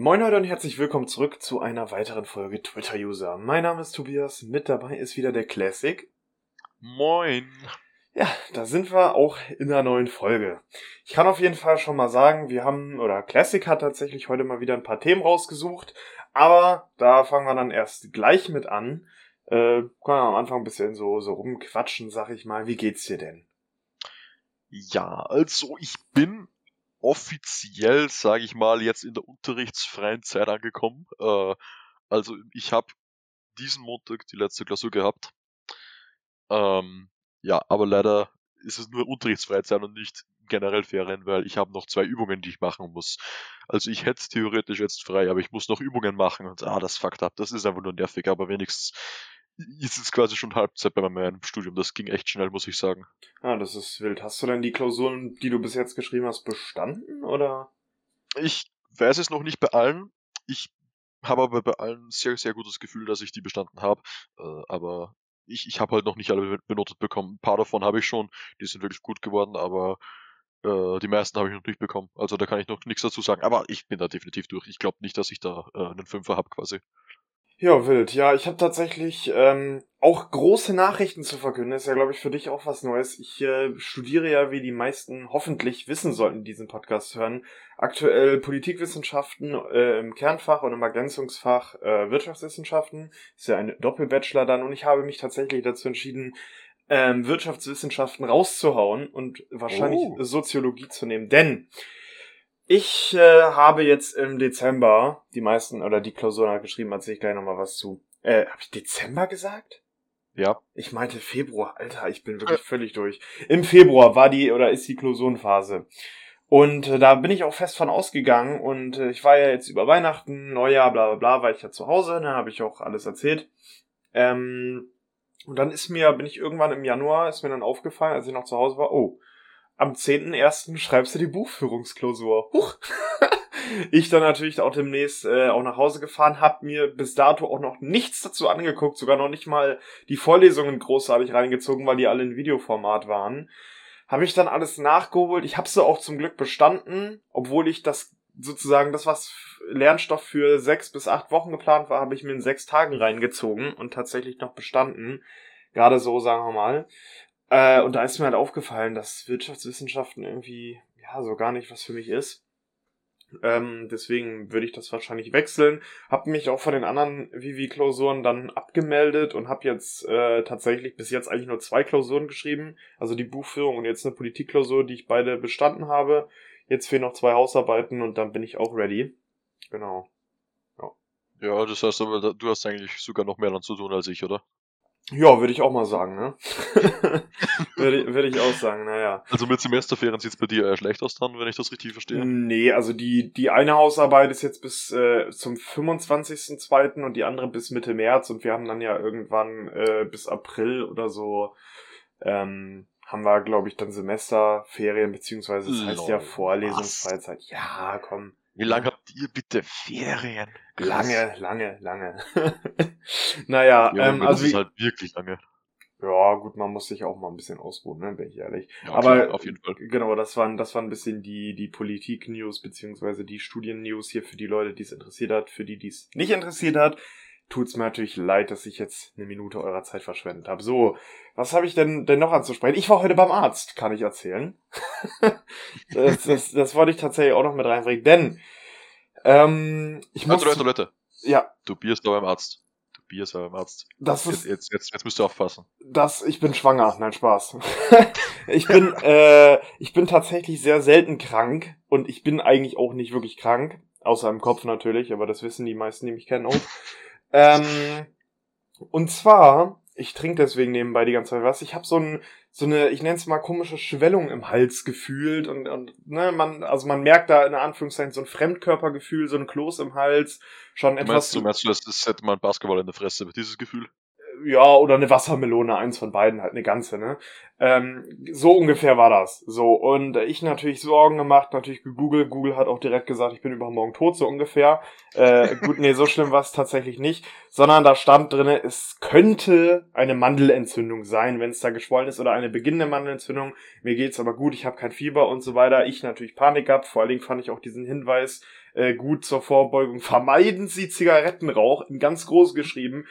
Moin Leute und herzlich willkommen zurück zu einer weiteren Folge Twitter User. Mein Name ist Tobias, mit dabei ist wieder der Classic. Moin. Ja, da sind wir auch in einer neuen Folge. Ich kann auf jeden Fall schon mal sagen, wir haben, oder Classic hat tatsächlich heute mal wieder ein paar Themen rausgesucht, aber da fangen wir dann erst gleich mit an. Äh, können wir am Anfang ein bisschen so, so rumquatschen, sag ich mal. Wie geht's dir denn? Ja, also ich bin offiziell, sage ich mal, jetzt in der unterrichtsfreien Zeit angekommen. Äh, also ich habe diesen Montag die letzte Klausur gehabt. Ähm, ja, aber leider ist es nur unterrichtsfreie Zeit und nicht generell Ferien, weil ich habe noch zwei Übungen, die ich machen muss. Also ich hätte theoretisch jetzt frei, aber ich muss noch Übungen machen und ah, das fuckt ab. Das ist einfach nur nervig, aber wenigstens ist es quasi schon Halbzeit bei meinem Studium. Das ging echt schnell, muss ich sagen. Ah, das ist wild. Hast du denn die Klausuren, die du bis jetzt geschrieben hast, bestanden oder? Ich weiß es noch nicht bei allen. Ich habe aber bei allen sehr, sehr gutes Gefühl, dass ich die bestanden habe. Äh, aber ich, ich habe halt noch nicht alle benotet bekommen. Ein paar davon habe ich schon, die sind wirklich gut geworden, aber äh, die meisten habe ich noch nicht bekommen. Also da kann ich noch nichts dazu sagen. Aber ich bin da definitiv durch. Ich glaube nicht, dass ich da äh, einen Fünfer habe quasi. Ja, wild. Ja, ich habe tatsächlich ähm, auch große Nachrichten zu verkünden. ist ja, glaube ich, für dich auch was Neues. Ich äh, studiere ja, wie die meisten hoffentlich wissen sollten, diesen Podcast hören, aktuell Politikwissenschaften äh, im Kernfach und im Ergänzungsfach äh, Wirtschaftswissenschaften. Ist ja ein Doppelbachelor dann. Und ich habe mich tatsächlich dazu entschieden, ähm, Wirtschaftswissenschaften rauszuhauen und wahrscheinlich oh. Soziologie zu nehmen. Denn ich äh, habe jetzt im Dezember die meisten oder die Klausuren halt geschrieben, erzähle ich gleich nochmal was zu. Äh, habe ich Dezember gesagt? Ja. Ich meinte Februar. Alter, ich bin wirklich völlig durch. Im Februar war die oder ist die Klausurenphase. Und äh, da bin ich auch fest von ausgegangen und äh, ich war ja jetzt über Weihnachten, Neujahr, bla bla bla, war ich ja zu Hause, ne, habe ich auch alles erzählt. Ähm, und dann ist mir, bin ich irgendwann im Januar, ist mir dann aufgefallen, als ich noch zu Hause war, oh, am 10.01. schreibst du die Buchführungsklausur. Huch. ich dann natürlich auch demnächst äh, auch nach Hause gefahren, hab mir bis dato auch noch nichts dazu angeguckt, sogar noch nicht mal die Vorlesungen großartig reingezogen, weil die alle in Videoformat waren. Habe ich dann alles nachgeholt. Ich habe sie auch zum Glück bestanden, obwohl ich das sozusagen das, was Lernstoff für sechs bis acht Wochen geplant war, habe ich mir in sechs Tagen reingezogen und tatsächlich noch bestanden. Gerade so, sagen wir mal. Äh, und da ist mir halt aufgefallen, dass Wirtschaftswissenschaften irgendwie, ja, so gar nicht was für mich ist. Ähm, deswegen würde ich das wahrscheinlich wechseln. Hab mich auch von den anderen Vivi-Klausuren dann abgemeldet und habe jetzt äh, tatsächlich bis jetzt eigentlich nur zwei Klausuren geschrieben. Also die Buchführung und jetzt eine Politikklausur, die ich beide bestanden habe. Jetzt fehlen noch zwei Hausarbeiten und dann bin ich auch ready. Genau. Ja, ja das heißt aber, du hast eigentlich sogar noch mehr dann zu tun als ich, oder? Ja, würde ich auch mal sagen, ne? würde, würde ich auch sagen, naja. Also mit Semesterferien sieht's bei dir eher schlecht aus dann, wenn ich das richtig verstehe? Nee, also die, die eine Hausarbeit ist jetzt bis äh, zum 25.02. und die andere bis Mitte März und wir haben dann ja irgendwann äh, bis April oder so ähm, haben wir, glaube ich, dann Semesterferien, beziehungsweise das heißt ja Vorlesungsfreizeit. Ja, komm. Wie lange habt ihr bitte Ferien? Lange, lange, lange. naja, ja, ähm, also. Das ist halt wirklich lange. Ja, gut, man muss sich auch mal ein bisschen ausruhen, ne, bin ich ehrlich. Ja, Aber klar, auf jeden Fall. Genau, das waren, das waren ein bisschen die, die Politik-News, beziehungsweise die Studien-News hier für die Leute, die es interessiert hat. Für die, die es nicht interessiert hat, tut's mir natürlich leid, dass ich jetzt eine Minute eurer Zeit verschwendet habe. So, was habe ich denn, denn noch anzusprechen? Ich war heute beim Arzt, kann ich erzählen. das, das, das wollte ich tatsächlich auch noch mit reinbringen, denn ähm, ich muss... Leute, Leute, Leute. Ja. Du bist da beim Arzt. Du bist da beim Arzt. Das ist, jetzt, jetzt, jetzt müsst du aufpassen. Das, ich bin schwanger, nein, Spaß. ich bin, äh, ich bin tatsächlich sehr selten krank und ich bin eigentlich auch nicht wirklich krank, außer im Kopf natürlich, aber das wissen die meisten, die mich kennen auch. Ähm, und zwar, ich trinke deswegen nebenbei die ganze Zeit was. Ich habe so ein so eine, ich nenne es mal komische Schwellung im Hals gefühlt und, und ne, man, also man merkt da in Anführungszeichen so ein Fremdkörpergefühl, so ein Kloß im Hals, schon du etwas. Meinst, du meinst, du, das hätte man Basketball in der Fresse, dieses Gefühl? Ja, oder eine Wassermelone, eins von beiden, halt eine ganze, ne? Ähm, so ungefähr war das. So, und ich natürlich Sorgen gemacht, natürlich gegoogelt. Google hat auch direkt gesagt, ich bin übermorgen tot, so ungefähr. Äh, gut, nee, so schlimm war es tatsächlich nicht. Sondern da stand drinne, es könnte eine Mandelentzündung sein, wenn es da geschwollen ist, oder eine beginnende Mandelentzündung. Mir geht's aber gut, ich habe kein Fieber und so weiter. Ich natürlich Panik gehabt. Vor allen Dingen fand ich auch diesen Hinweis äh, gut zur Vorbeugung. Vermeiden Sie Zigarettenrauch, in ganz groß geschrieben.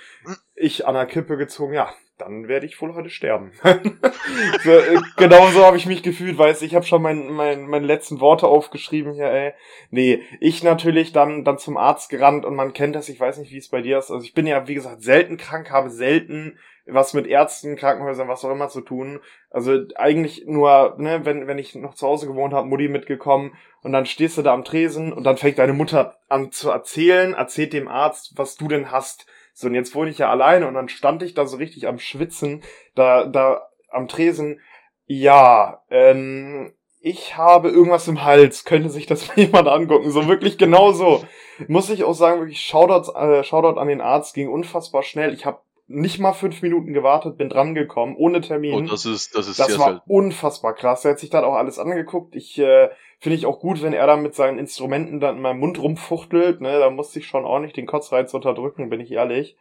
Ich an der Kippe gezogen, ja, dann werde ich wohl heute sterben. so, äh, genau so habe ich mich gefühlt, weißt ich habe schon mein, mein, meine letzten Worte aufgeschrieben hier, ey. Nee, ich natürlich dann, dann zum Arzt gerannt und man kennt das, ich weiß nicht, wie es bei dir ist. Also ich bin ja, wie gesagt, selten krank, habe selten was mit Ärzten, Krankenhäusern, was auch immer zu tun. Also eigentlich nur, ne, wenn, wenn ich noch zu Hause gewohnt habe, Mutti mitgekommen und dann stehst du da am Tresen und dann fängt deine Mutter an zu erzählen, erzählt dem Arzt, was du denn hast so, und jetzt wohne ich ja alleine und dann stand ich da so richtig am Schwitzen, da, da am Tresen. Ja, ähm, ich habe irgendwas im Hals, könnte sich das mal jemand angucken. So wirklich genau so. Muss ich auch sagen, wirklich Shoutout, äh, Shoutout an den Arzt, ging unfassbar schnell. Ich habe nicht mal fünf Minuten gewartet, bin dran gekommen, ohne Termin. Und das ist, das ist das war selten. unfassbar krass. Er hat sich dann auch alles angeguckt. Ich äh, finde ich auch gut, wenn er da mit seinen Instrumenten dann in meinem Mund rumfuchtelt. Ne, da musste ich schon ordentlich den Kotzreiz unterdrücken, bin ich ehrlich.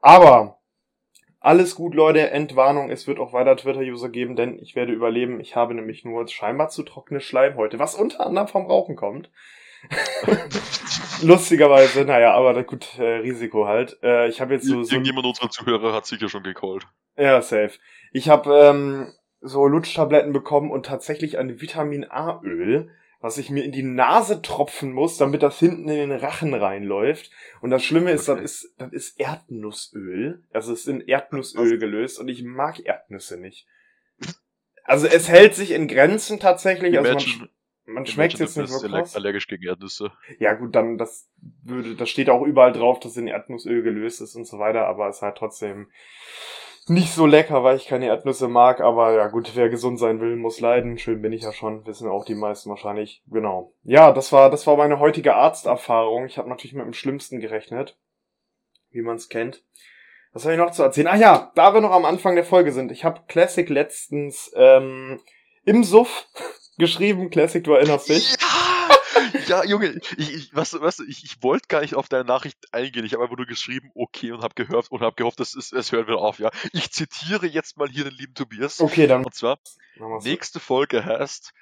Aber alles gut, Leute. Entwarnung. Es wird auch weiter Twitter-User geben, denn ich werde überleben. Ich habe nämlich nur scheinbar zu trockene Schleim heute, was unter anderem vom Rauchen kommt. Lustigerweise, naja, aber gut, äh, Risiko halt. Äh, ich habe jetzt so, so Irgendjemand unserer Zuhörer hat sicher schon gecallt. ja, safe. Ich habe ähm, so Lutschtabletten bekommen und tatsächlich ein Vitamin A-Öl, was ich mir in die Nase tropfen muss, damit das hinten in den Rachen reinläuft. Und das Schlimme ist, Okay. das ist, das ist Erdnussöl. Also es ist in Erdnussöl gelöst und ich mag Erdnüsse nicht. Also es hält sich in Grenzen tatsächlich. Also man, Imagine- man schmeckt jetzt nicht so krass. allergisch gegen Erdnüsse. Ja gut, dann das würde, das steht auch überall drauf, dass in Erdnussöl gelöst ist und so weiter, aber es ist halt trotzdem nicht so lecker, weil ich keine Erdnüsse mag, aber ja gut, wer gesund sein will, muss leiden. Schön bin ich ja schon, wissen auch die meisten wahrscheinlich. Genau. Ja, das war, das war meine heutige Arzterfahrung. Ich habe natürlich mit dem Schlimmsten gerechnet, wie man es kennt. Was habe ich noch zu erzählen? Ah ja, da wir noch am Anfang der Folge sind. Ich habe Classic letztens ähm, im Suff geschrieben. Classic, du erinnerst dich. Ja, ja, Junge, ich, ich, was, was, ich, ich wollte gar nicht auf deine Nachricht eingehen. Ich habe einfach nur geschrieben, okay, und habe gehört und habe gehofft, es, es hört wieder auf, ja. Ich zitiere jetzt mal hier den lieben Tobias. Okay, dann Und zwar, nächste Folge heißt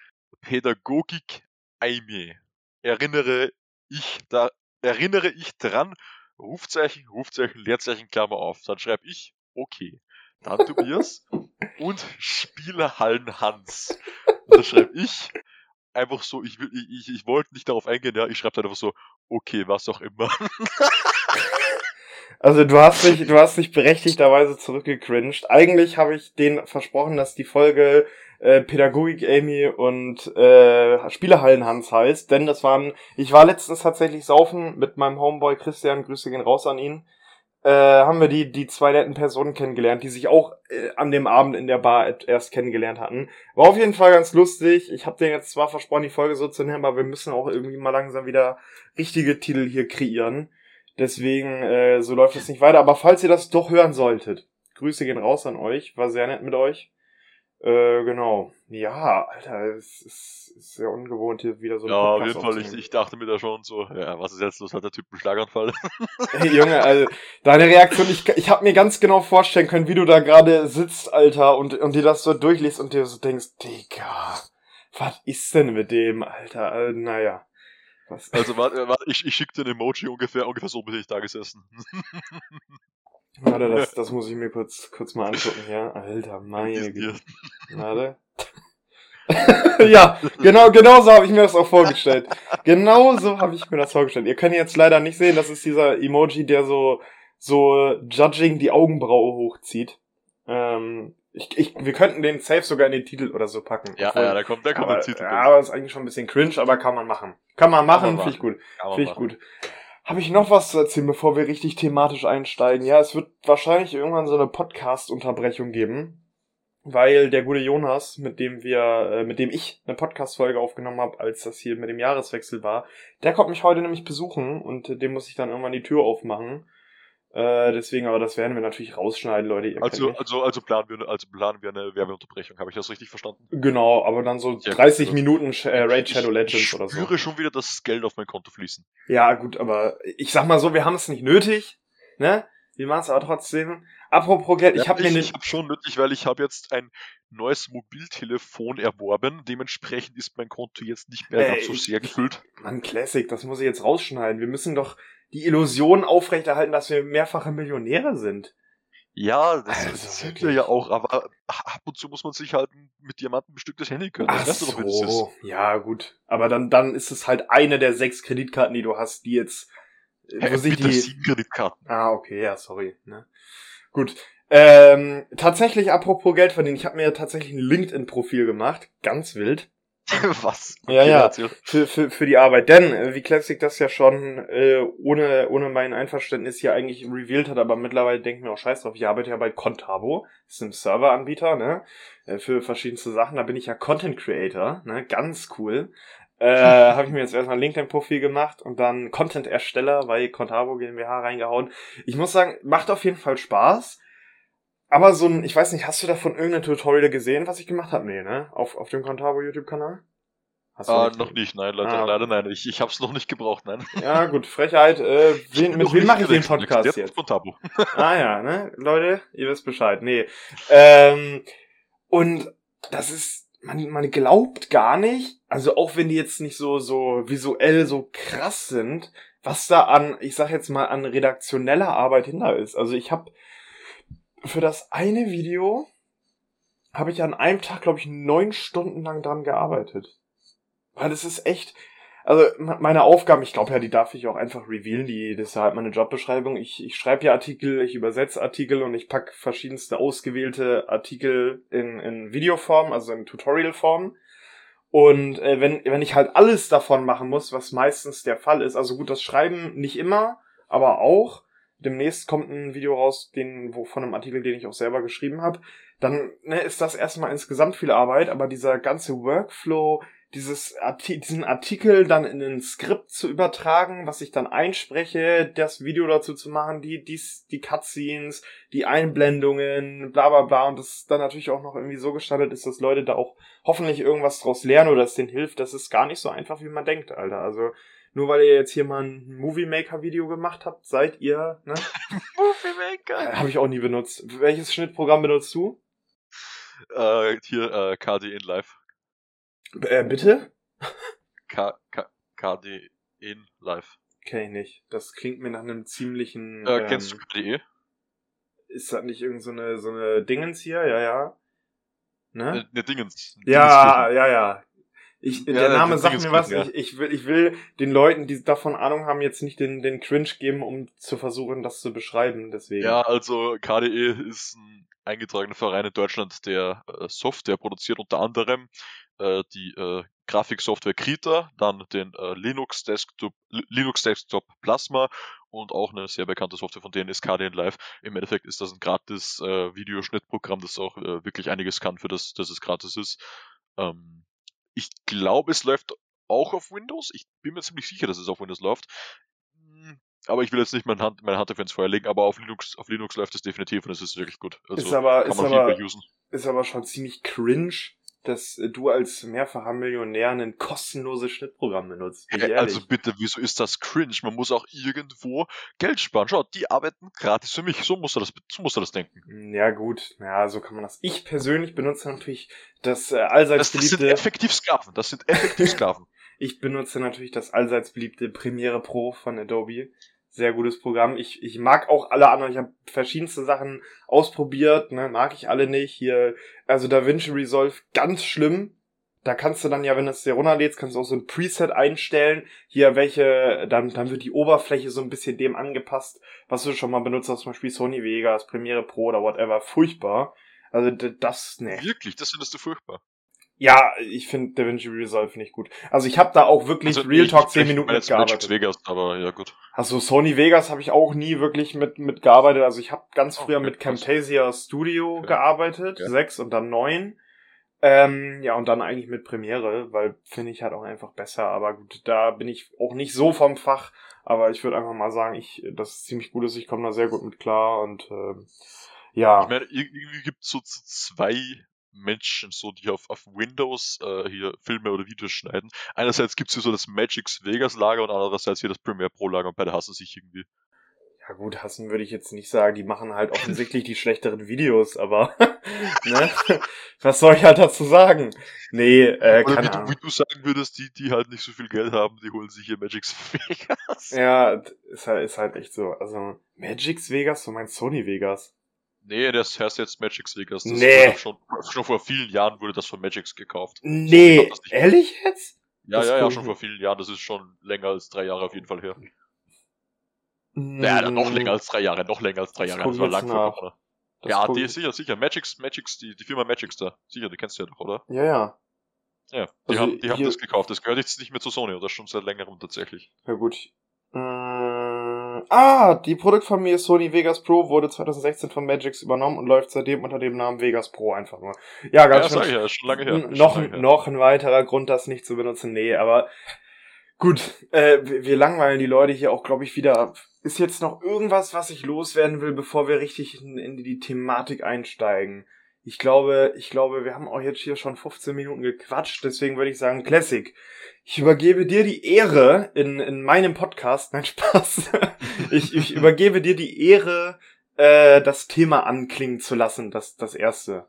Pädagogik Aimee. Erinnere ich da, erinnere ich dran, Rufzeichen, Rufzeichen, Leerzeichen, Klammer auf. Dann schreibe ich, okay. Dann Tobias und Spielehallen Hans. Und dann schreibe ich einfach so, ich ich, ich, ich wollte nicht darauf eingehen, ja, ich schreibe einfach so, okay, was auch immer. Also du hast dich, du hast dich berechtigterweise zurückgecringed. Eigentlich habe ich denen versprochen, dass die Folge äh, Pädagogik Amy und äh, Spielehallen Hans heißt, denn das waren, ich war letztens tatsächlich saufen mit meinem Homeboy Christian, Grüße gehen raus an ihn. Äh, haben wir die die zwei netten Personen kennengelernt, die sich auch äh, an dem Abend in der Bar erst kennengelernt hatten. War auf jeden Fall ganz lustig. Ich habe denen jetzt zwar versprochen, die Folge so zu nennen, aber wir müssen auch irgendwie mal langsam wieder richtige Titel hier kreieren. Deswegen, äh, so läuft es nicht weiter. Aber falls ihr das doch hören solltet, Grüße gehen raus an euch. War sehr nett mit euch. Äh, genau. Ja, Alter, es ist, ist sehr ungewohnt, hier wieder so einen ja, auf jeden Fall, ich, ich dachte mir da schon so, ja, was ist jetzt los, hat der Typ einen Schlaganfall? Hey, Junge, also, deine Reaktion, ich, ich habe mir ganz genau vorstellen können, wie du da gerade sitzt, Alter, und, und dir das so durchliest und dir so denkst, Digga, was ist denn mit dem, Alter? Äh, naja. Was, Also, warte, warte ich, ich schick dir ein Emoji ungefähr, ungefähr so bin ich da gesessen. warte, das, das muss ich mir kurz, kurz mal angucken, ja? Alter, meine Güte. Warte. ja, genau, genau so habe ich mir das auch vorgestellt. Genau so habe ich mir das vorgestellt. Ihr könnt jetzt leider nicht sehen, das ist dieser Emoji, der so, so judging die Augenbraue hochzieht. Ähm, ich, ich, wir könnten den safe sogar in den Titel oder so packen. Ja, Obwohl- ja, da kommt, da kommt aber, der Titel. ja, aber ist eigentlich schon ein bisschen cringe, aber kann man machen. Kann man machen, finde ich gut. Finde ich gut. Habe ich noch was zu erzählen, bevor wir richtig thematisch einsteigen? Ja, es wird wahrscheinlich irgendwann so eine Podcast-Unterbrechung geben, weil der gute Jonas, mit dem wir, äh, mit dem ich eine Podcast-Folge aufgenommen habe, als das hier mit dem Jahreswechsel war, der kommt mich heute nämlich besuchen und äh, dem muss ich dann irgendwann die Tür aufmachen. Äh, deswegen, aber das werden wir natürlich rausschneiden, Leute. Also, also, also planen wir, also planen wir eine Werbeunterbrechung. Habe ich das richtig verstanden? genau, aber dann so Ja, 30 gut. Minuten Sh- äh, Raid Ich- Shadow Legends ich oder so. spüre schon wieder das Geld auf mein Konto fließen. Ja, gut, aber ich sag mal so, wir haben es nicht nötig, ne? Wir machen es aber trotzdem. Apropos Geld, ich Ja, habe mir ich, den. ich habe schon nötig, weil ich habe jetzt ein neues Mobiltelefon erworben. Dementsprechend ist mein Konto jetzt nicht mehr ganz so ich- sehr gefüllt. Mann, Classic, das muss ich jetzt rausschneiden. Wir müssen doch die Illusion aufrechterhalten, dass wir mehrfache Millionäre sind. Ja, das, Also das sind wir ja auch, aber ab und zu muss man sich halt mit Diamanten bestücktes Handy können. Ach Das du doch, so, ja gut. Aber dann, dann ist es halt eine der sechs Kreditkarten, die du hast, die jetzt, äh, wo Hey, bitte die, sieben Kreditkarten. Ah, okay, ja, sorry. Ne? Gut. Ähm, tatsächlich, apropos Geld verdienen, ich habe mir tatsächlich ein LinkedIn-Profil gemacht. Ganz wild. Was? Ja, ja. Für, für, für die Arbeit. Denn, äh, wie Classic das ja schon äh, ohne, ohne mein Einverständnis hier eigentlich revealed hat, aber mittlerweile denke ich mir auch scheiß drauf, ich arbeite ja bei Contabo, ist ein Serveranbieter, ne? Äh, für verschiedenste Sachen. Da bin ich ja Content Creator, ne? Ganz cool. Äh, habe ich mir jetzt erstmal ein LinkedIn-Profil gemacht und dann Content-Ersteller bei Contabo GmbH reingehauen. Ich muss sagen, macht auf jeden Fall Spaß. Aber so ein, ich weiß nicht, hast du davon irgendein Tutorial gesehen, was ich gemacht habe? Nee, ne? Auf, auf dem Contabo YouTube-Kanal? Hast du Ah, noch nicht, nein, leider, Ah. leider nein. Ich, ich hab's noch nicht gebraucht, nein. Ja, gut, Frechheit. Äh, wen, mit wem mache ich den. Podcast Jetzt jetzt? Von Tabu. Ah ja, ne? Leute, ihr wisst Bescheid. Nee. Ähm, und das ist, man, man glaubt gar nicht, also auch wenn die jetzt nicht so, so visuell so krass sind, was da an, ich sag jetzt mal, an redaktioneller Arbeit hinter ist. Also ich habe für das eine Video habe ich an einem Tag, glaube ich, neun Stunden lang dran gearbeitet. Weil es ist echt, also me- meine Aufgaben, ich glaube ja, die darf ich auch einfach revealen, die, das ist ja halt meine Jobbeschreibung. Ich, ich schreibe ja Artikel, ich übersetze Artikel und ich pack verschiedenste ausgewählte Artikel in, in Videoform, also in Tutorialform. Und äh, wenn, wenn ich halt alles davon machen muss, was meistens der Fall ist, also gut, das Schreiben nicht immer, aber auch, demnächst kommt ein Video raus, den, wo, von einem Artikel, den ich auch selber geschrieben habe, dann ne, ist das erstmal insgesamt viel Arbeit, aber dieser ganze Workflow, dieses Arti diesen Artikel dann in ein Skript zu übertragen, was ich dann einspreche, das Video dazu zu machen, die, dies, die Cutscenes, die Einblendungen, bla bla bla, und das dann natürlich auch noch irgendwie so gestaltet ist, dass Leute da auch hoffentlich irgendwas draus lernen oder es denen hilft, das ist gar nicht so einfach, wie man denkt, Alter. Also, nur weil ihr jetzt hier mal ein Movie Maker Video gemacht habt, seid ihr, ne? Movie Maker. Habe ich auch nie benutzt. Welches Schnittprogramm benutzt du? Äh, hier, äh, KD in Live. Äh, bitte? K, K, KD in Live. Kenn ich nicht. Das klingt mir nach einem ziemlichen. Äh, ähm, kennst du KDE? Ist das nicht irgend so eine, so eine Dingens hier? Ja, ja. Äh, Ne? ne, Dingens. ja, ja, ja. Ich, Ja, der Name sagt mir was. Dingenskirchen, Ich, ich, will, ich will den Leuten, die davon Ahnung haben, jetzt nicht den, den Cringe geben, um zu versuchen, das zu beschreiben. Deswegen. Ja, also KDE ist ein eingetragener Verein in Deutschland, der äh, Software produziert, unter anderem äh, die äh, Grafiksoftware Krita, dann den äh, Linux Desktop, Li- Linux Desktop Plasma und auch eine sehr bekannte Software von denen ist KDN Live. Im Endeffekt ist das ein gratis äh, Videoschnittprogramm, das auch äh, wirklich einiges kann, für das, dass es gratis ist. Ähm, ich glaube, es läuft auch auf Windows. Ich bin mir ziemlich sicher, dass es auf Windows läuft. Hm, Aber ich will jetzt nicht meine Hand, meine Hand dafür ins Feuer legen, aber auf Linux, auf Linux läuft es definitiv und es ist wirklich gut. Also ist aber, kann ist aber, ist aber schon ziemlich cringe, dass du als mehrfacher Millionär ein kostenloses Schnittprogramm benutzt. Also bitte, wieso ist das cringe? Man muss auch irgendwo Geld sparen. Schau, die arbeiten gratis für mich. So muss er das, so muss er das denken. Hm, Ja, gut. Ja, so kann man das. Ich persönlich benutze natürlich das äh, allseits Das, das sind beliebte. effektiv Sklaven. Das sind effektiv Sklaven. Ich benutze natürlich das allseits beliebte Premiere Pro von Adobe. Sehr gutes Programm. Ich, ich mag auch alle anderen. Ich habe verschiedenste Sachen ausprobiert. Ne? Mag ich alle nicht. Hier, also DaVinci Resolve, ganz schlimm. Da kannst du dann ja, wenn du es dir runterlädst, kannst du auch so ein Preset einstellen. Hier welche, dann, dann wird die Oberfläche so ein bisschen dem angepasst, was du schon mal benutzt hast, zum Beispiel Sony Vegas, Premiere Pro oder whatever. Furchtbar. Also das, ne. Wirklich, das findest du furchtbar. Ja, ich finde DaVinci Resolve nicht gut. Also ich habe da auch wirklich Also, Real Talk ich 10 meine Minuten mitgearbeitet. Vegas, aber ja gut. Also Sony Vegas habe ich auch nie wirklich mit mitgearbeitet. Also ich habe ganz früher Okay, mit krass. Camtasia Studio Okay. gearbeitet, Ja. sechs und dann neun. Ähm, ja, und dann eigentlich mit Premiere, weil finde ich halt auch einfach besser. Aber gut, da bin ich auch nicht so vom Fach. Aber ich würde einfach mal sagen, ich, das ist ziemlich gut ist. Ich komme da sehr gut mit klar und ähm, ja. Ich meine, ir- irgendwie gibt es so zwei Menschen, so die auf, auf Windows äh, hier Filme oder Videos schneiden. Einerseits gibt es hier so das Magic's Vegas Lager und andererseits hier das Premiere Pro Lager und beide hassen sich irgendwie. Ja gut, hassen würde ich jetzt nicht sagen. Die machen halt offensichtlich die schlechteren Videos, aber ne? was soll ich halt dazu sagen? Nee, äh, Oder keine wie du, Ahnung. wie du sagen würdest, die, die halt nicht so viel Geld haben, die holen sich hier Magic's Vegas. Ja, ist halt, ist halt echt so. Also, Magic's Vegas, du meinst Sony Vegas? Nee, das heißt jetzt Magic's Vegas. Das Nee. Schon, schon vor vielen Jahren wurde das von Magic's gekauft. Nee, nicht. ehrlich jetzt? Ja, Das ja, ja, schon vor vielen Jahren. Das ist schon länger als drei Jahre auf jeden Fall her. Mm, Ja, noch länger als drei Jahre, noch länger als drei Das Jahre. Das war lang vor nach. Corona. das Ja, die ich- sicher, sicher. Magic's, Magic's, die, die Firma Magic's da. Sicher, die kennst du ja doch, oder? Ja, ja. Ja, die Also haben, die haben das gekauft. Das gehört jetzt nicht mehr zu Sony, oder schon seit längerem tatsächlich. Ja gut. Ah, die Produktfamilie Sony Vegas Pro wurde 2016 von Magix übernommen und läuft seitdem unter dem Namen Vegas Pro einfach nur. Ja, Ja, ganz ich schön. ja, schon lange her. Noch, schon lange her. noch ein weiterer Grund, das nicht zu benutzen. Nee, aber gut, äh, wir wir langweilen die Leute hier auch, glaube ich, wieder ab. Ist jetzt noch irgendwas, was ich loswerden will, bevor wir richtig in, in die Thematik einsteigen? Ich glaube, ich glaube, wir haben auch jetzt hier schon 15 Minuten gequatscht, deswegen würde ich sagen, Classic. Ich übergebe dir die Ehre in, in meinem Podcast. Nein, Spaß. ich, ich übergebe dir die Ehre, äh, das Thema anklingen zu lassen, das, das erste.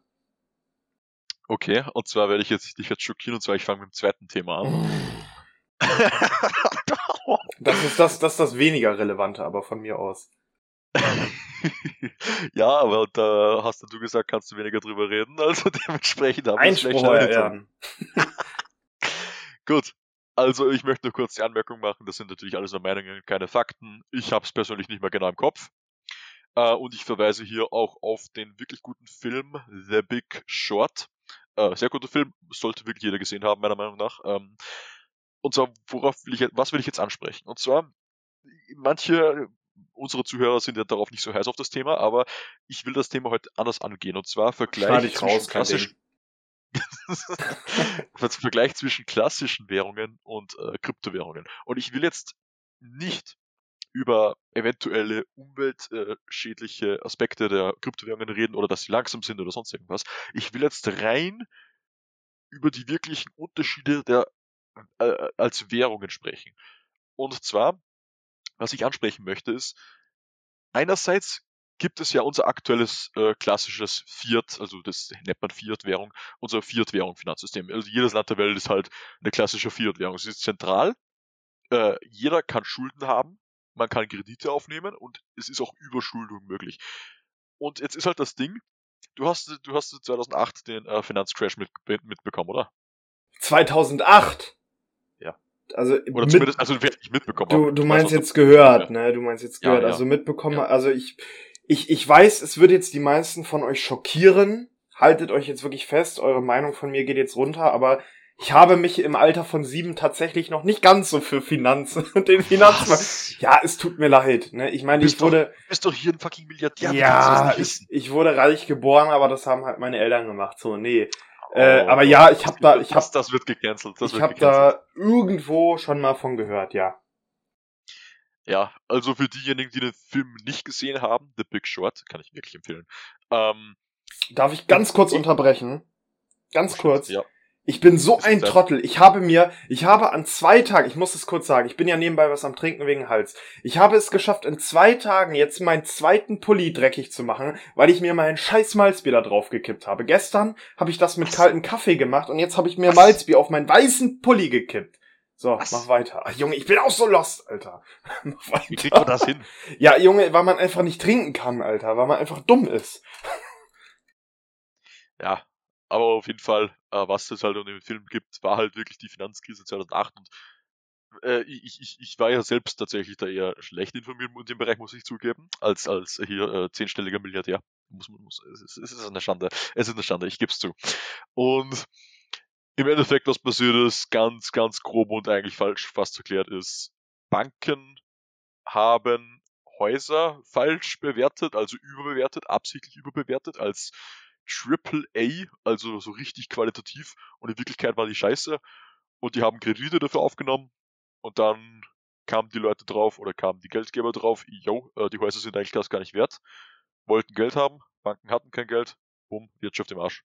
Okay, und zwar werde ich jetzt dich jetzt schockieren, und zwar ich fange mit dem zweiten Thema an. Das ist das, das ist das weniger relevante, aber von mir aus. ja, aber da hast du gesagt, kannst du weniger drüber reden, also dementsprechend haben wir es. Ehren. Gut. Also ich möchte nur kurz die Anmerkung machen, das sind natürlich alles nur Meinungen, keine Fakten. Ich habe es persönlich nicht mehr genau im Kopf. Äh, und ich verweise hier auch auf den wirklich guten Film The Big Short. Äh, sehr guter Film, sollte wirklich jeder gesehen haben, meiner Meinung nach. Ähm, und zwar, worauf will ich, was will ich jetzt ansprechen? Und zwar, manche unserer Zuhörer sind ja darauf nicht so heiß auf das Thema, aber ich will das Thema heute anders angehen. Und zwar Vergleich zwischen klassischen Vergleich zwischen klassischen Währungen und äh, Kryptowährungen. Und ich will jetzt nicht über eventuelle umweltschädliche Aspekte der Kryptowährungen reden oder dass sie langsam sind oder sonst irgendwas. Ich will jetzt rein über die wirklichen Unterschiede der äh, als Währungen sprechen. Und zwar, was ich ansprechen möchte, ist, einerseits gibt es ja unser aktuelles äh, klassisches Fiat, also das nennt man Fiat-Währung, unser Fiat-Währung Finanzsystem. Also jedes Land der Welt ist halt eine klassische Fiat-Währung. Es ist zentral, äh, jeder kann Schulden haben, man kann Kredite aufnehmen und es ist auch Überschuldung möglich. Und jetzt ist halt das Ding, du hast, du hast 2008 den äh, Finanzcrash mit, mitbekommen, oder? 2008. Ja. Also Oder mit, zumindest, also wer nicht mitbekommen du, haben. du Ich meinst jetzt gehört, Ja. ne? Du meinst jetzt Ja, gehört, ja. also mitbekommen. Ja. Also ich, ich, ich weiß, es wird jetzt die meisten von euch schockieren. Haltet euch jetzt wirklich fest, eure Meinung von mir geht jetzt runter, aber ich habe mich im Alter von sieben tatsächlich noch nicht ganz so für Finanzen und den Finanzmarkt. Ja, es tut mir leid, ne? Ich meine, ich wurde, Du bist doch hier ein fucking Milliardär. ja, ich, ich wurde reich geboren, aber das haben halt meine Eltern gemacht. So, nee. Äh, Oh, aber ja, ich das hab da, ich hab, das, das wird gecancelt. Das ich wird hab gecancelt. da irgendwo schon mal von gehört, ja. Ja, also für diejenigen, die den Film nicht gesehen haben, The Big Short, kann ich wirklich empfehlen. Ähm, Darf ich ganz kurz unterbrechen? Ganz kurz. Ja. Ich bin so ein Trottel. Ich habe mir, ich habe an zwei Tagen, ich muss es kurz sagen, ich bin ja nebenbei was am Trinken wegen Hals. Ich habe es geschafft, in zwei Tagen jetzt meinen zweiten Pulli dreckig zu machen, weil ich mir meinen scheiß Malzbier da drauf gekippt habe. Gestern habe ich das mit Was? kaltem Kaffee gemacht und jetzt habe ich mir Was? Malzbier auf meinen weißen Pulli gekippt. So, Was? mach weiter. Ach, Junge, ich bin auch so lost, Alter. mach wie kriegt weiter. man das hin? Ja, Junge, weil man einfach nicht trinken kann, Alter, weil man einfach dumm ist. Ja, aber auf jeden Fall, äh, was es halt in dem Film gibt, war halt wirklich die Finanzkrise 2008 und äh, ich, ich, ich war ja selbst tatsächlich da eher schlecht informiert in dem Bereich, muss ich zugeben, als, als hier äh, zehnstelliger Milliardär. Muss muss, es, ist, es ist eine Schande. Es ist eine Schande, ich gebe es zu. Und im Endeffekt, was passiert ist, ganz, ganz grob und eigentlich falsch fast erklärt ist, Banken haben Häuser falsch bewertet, also überbewertet, absichtlich überbewertet, als Triple A, also so richtig qualitativ. Und in Wirklichkeit war die scheiße. Und die haben Kredite dafür aufgenommen. Und dann kamen die Leute drauf oder kamen die Geldgeber drauf, yo, äh, die Häuser sind eigentlich das gar nicht wert, wollten Geld haben, Banken hatten kein Geld, bumm, Wirtschaft im Arsch.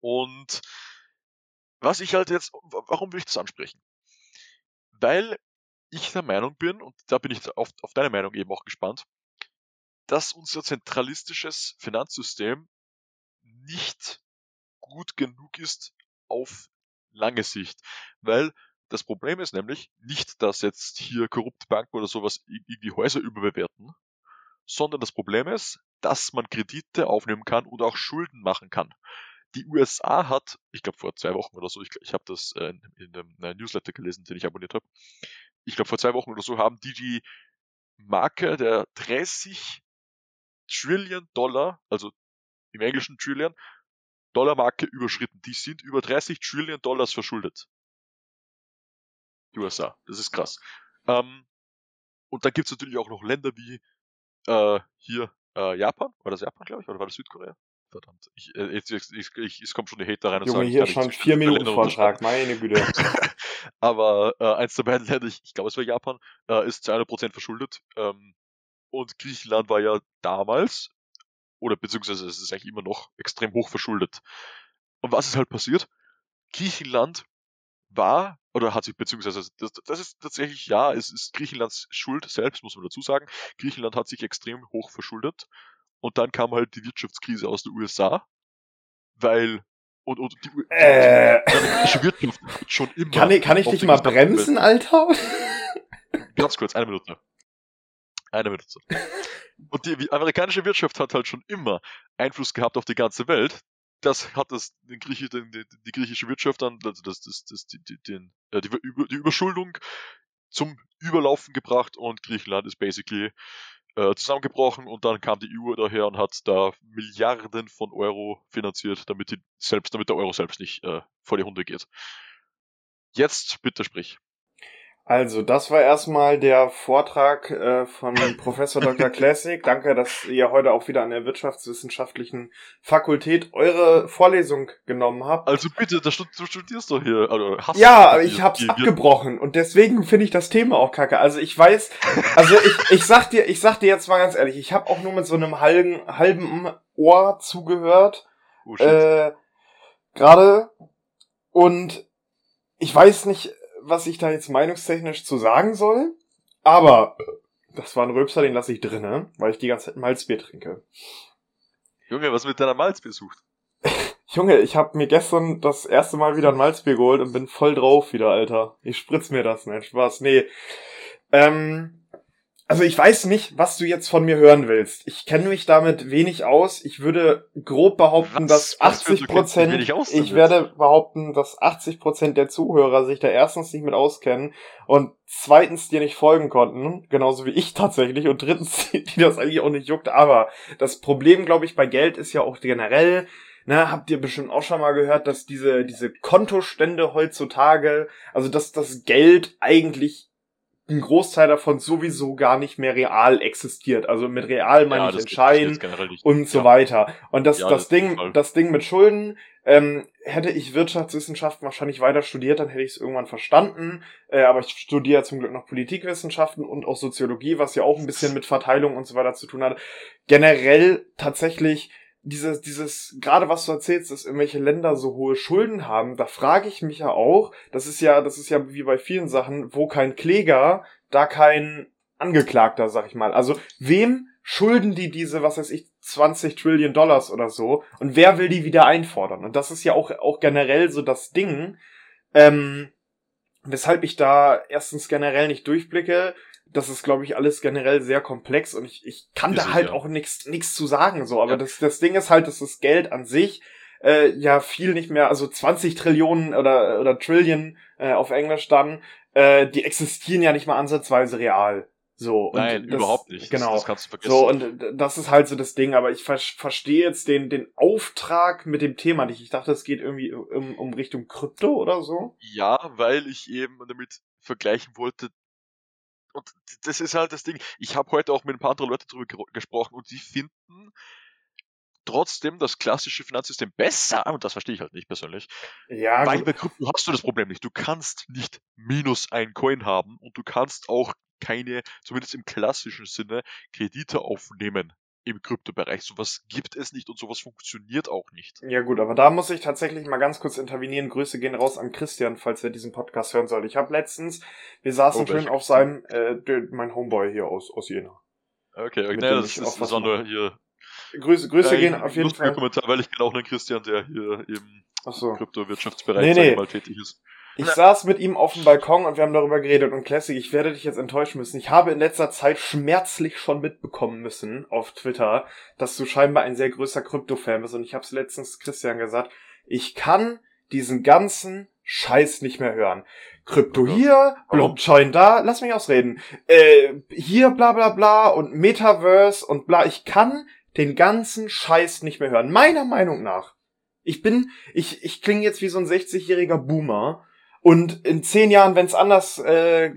Und was ich halt jetzt, wa- warum will ich das ansprechen? Weil ich der Meinung bin, und da bin ich auf, auf deine Meinung eben auch gespannt, dass unser zentralistisches Finanzsystem nicht gut genug ist auf lange Sicht. Weil das Problem ist nämlich nicht, dass jetzt hier korrupte Banken oder sowas irgendwie Häuser überbewerten, sondern das Problem ist, dass man Kredite aufnehmen kann und auch Schulden machen kann. Die USA hat, ich glaube vor zwei Wochen oder so, ich, ich habe das äh, in einem Newsletter gelesen, den ich abonniert habe, ich glaube vor zwei Wochen oder so haben die die Marke der 30 Trillion Dollar, also im englischen Trillion, Dollar-Marke überschritten. Die sind über 30 Trillion Dollars verschuldet. Die USA. Das ist krass. Ähm, und dann gibt's natürlich auch noch Länder wie äh, hier äh, Japan. War das Japan, glaube ich? Oder war das Südkorea? Verdammt. Ich, äh, jetzt, ich, ich, ich, es kommt schon die Hater rein und Junge, sagen, hier schon vier Minuten Vortrag, meine Güte. Aber äh, eins der beiden Länder, ich, ich glaube es war Japan, äh, ist zu 100% verschuldet. Ähm, und Griechenland war ja damals, oder beziehungsweise es ist eigentlich immer noch extrem hoch verschuldet. Und was ist halt passiert? Griechenland war, oder hat sich, beziehungsweise das, das ist tatsächlich, ja, es ist Griechenlands Schuld selbst, muss man dazu sagen. Griechenland hat sich extrem hoch verschuldet. Und dann kam halt die Wirtschaftskrise aus den USA, weil und, und die, äh, die Wirtschaft schon immer. Kann ich, kann ich dich mal bremsen, Alter? Ganz kurz, eine Minute. Eine Minute. Und die amerikanische Wirtschaft hat halt schon immer Einfluss gehabt auf die ganze Welt. Das hat das, den Grieche, den, die, die, griechische Wirtschaft dann, also das, das, das, die, die, den, äh, die, die Überschuldung zum Überlaufen gebracht und Griechenland ist basically äh, zusammengebrochen und dann kam die EU daher und hat da Milliarden von Euro finanziert, damit die selbst, damit der Euro selbst nicht äh, vor die Hunde geht. Jetzt bitte sprich. Also, das war erstmal der Vortrag äh, von Professor Dr. Classic. Danke, dass ihr heute auch wieder an der Wirtschaftswissenschaftlichen Fakultät eure Vorlesung genommen habt. Also bitte, du studierst doch hier. Also hast ja, aber ich hab's abgebrochen und deswegen finde ich das Thema auch kacke. Also ich weiß, also ich, ich sag dir, ich sag dir jetzt mal ganz ehrlich, ich habe auch nur mit so einem halben, halben Ohr zugehört. Oh, äh, Gerade und ich weiß nicht, was ich da jetzt meinungstechnisch zu sagen soll. Aber das war ein Röpser, den lasse ich drinne, weil ich die ganze Zeit Malzbier trinke. Junge, was mit deiner Malzbier sucht? Junge, ich habe mir gestern das erste Mal wieder ein Malzbier geholt und bin voll drauf wieder, Alter. Ich spritz mir das, nein, Spaß. Nee. Ähm, also ich weiß nicht, was du jetzt von mir hören willst. Ich kenne mich damit wenig aus. Ich würde grob behaupten, was, dass 80 Prozent, ich werde behaupten, dass 80 Prozent der Zuhörer sich da erstens nicht mit auskennen und zweitens dir nicht folgen konnten, genauso wie ich tatsächlich und drittens, die das eigentlich auch nicht juckt. Aber das Problem, glaube ich, bei Geld ist ja auch generell, Ne, habt ihr bestimmt auch schon mal gehört, dass diese, diese Kontostände heutzutage, also dass das Geld eigentlich ein Großteil davon sowieso gar nicht mehr real existiert. Also mit real meine ja, ich entscheiden und so ja. weiter. Und das, ja, das, das Ding, das Ding mit Schulden, ähm, hätte ich Wirtschaftswissenschaften wahrscheinlich weiter studiert, dann hätte ich es irgendwann verstanden. Äh, aber ich studiere zum Glück noch Politikwissenschaften und auch Soziologie, was ja auch ein bisschen mit Verteilung und so weiter zu tun hat. Generell tatsächlich dieses, dieses, gerade was du erzählst, dass irgendwelche Länder so hohe Schulden haben, da frage ich mich ja auch, das ist ja, das ist ja wie bei vielen Sachen, wo kein Kläger, da kein Angeklagter, sag ich mal. Also, wem schulden die diese, was weiß ich, 20 Trillion Dollars oder so? Und wer will die wieder einfordern? Und das ist ja auch, auch generell so das Ding, ähm, weshalb ich da erstens generell nicht durchblicke, das ist, glaube ich, alles generell sehr komplex und ich, ich kann da halt ja. auch nichts nichts zu sagen so. Aber ja. das, das Ding ist halt, dass das Geld an sich äh, ja viel nicht mehr, also 20 Trillionen oder, oder Trillion äh, auf Englisch dann, äh, die existieren ja nicht mal ansatzweise real. So, Nein, das, überhaupt nicht. Genau. Das, das kannst du vergessen. So, und das ist halt so das Ding, aber ich ver verstehe jetzt den, den Auftrag mit dem Thema nicht. Ich dachte, es geht irgendwie um, um Richtung Krypto oder so. Ja, weil ich eben damit vergleichen wollte, und das ist halt das Ding. Ich habe heute auch mit ein paar anderen Leuten darüber gesprochen und die finden trotzdem das klassische Finanzsystem besser, und das verstehe ich halt nicht persönlich. Ja, weil bei Krypto hast du das Problem nicht. Du kannst nicht minus ein Coin haben und du kannst auch keine, zumindest im klassischen Sinne, Kredite aufnehmen im Kryptobereich. Sowas gibt es nicht und sowas funktioniert auch nicht. Ja gut, aber da muss ich tatsächlich mal ganz kurz intervenieren. Grüße gehen raus an Christian, falls er diesen Podcast hören soll. Ich habe letztens, wir saßen oh, schön auf seinem, äh, mein Homeboy hier aus, aus Jena. Okay, okay, nee, das ist besonders hier. Grüße, Grüße äh, gehen auf jeden Fall. Kommentar, weil ich kenne auch einen Christian, der hier im so. Kryptowirtschaftsbereich nee, nee. mal tätig ist. Ich Na. saß mit ihm auf dem Balkon und wir haben darüber geredet und Classic, ich werde dich jetzt enttäuschen müssen. Ich habe in letzter Zeit schmerzlich schon mitbekommen müssen auf Twitter, dass du scheinbar ein sehr größer Krypto-Fan bist und ich habe es letztens Christian gesagt, ich kann diesen ganzen Scheiß nicht mehr hören. Krypto hier, Blockchain da, lass mich ausreden. Äh, hier bla bla bla und Metaverse und bla. Ich kann den ganzen Scheiß nicht mehr hören. Meiner Meinung nach. Ich bin, ich, ich klinge jetzt wie so ein 60-jähriger Boomer und in zehn Jahren, wenn es anders äh,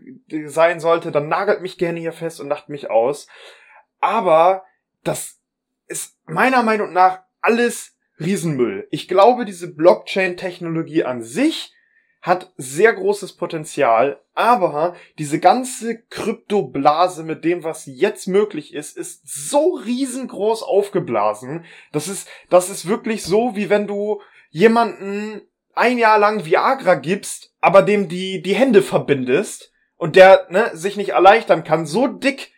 sein sollte, dann nagelt mich gerne hier fest und lacht mich aus. Aber das ist meiner Meinung nach alles Riesenmüll. Ich glaube, diese Blockchain-Technologie an sich hat sehr großes Potenzial, aber diese ganze Kryptoblase mit dem, was jetzt möglich ist, ist so riesengroß aufgeblasen. Das ist, das ist wirklich so, wie wenn du jemanden ein Jahr lang Viagra gibst, aber dem die, die Hände verbindest und der ne, sich nicht erleichtern kann, so dick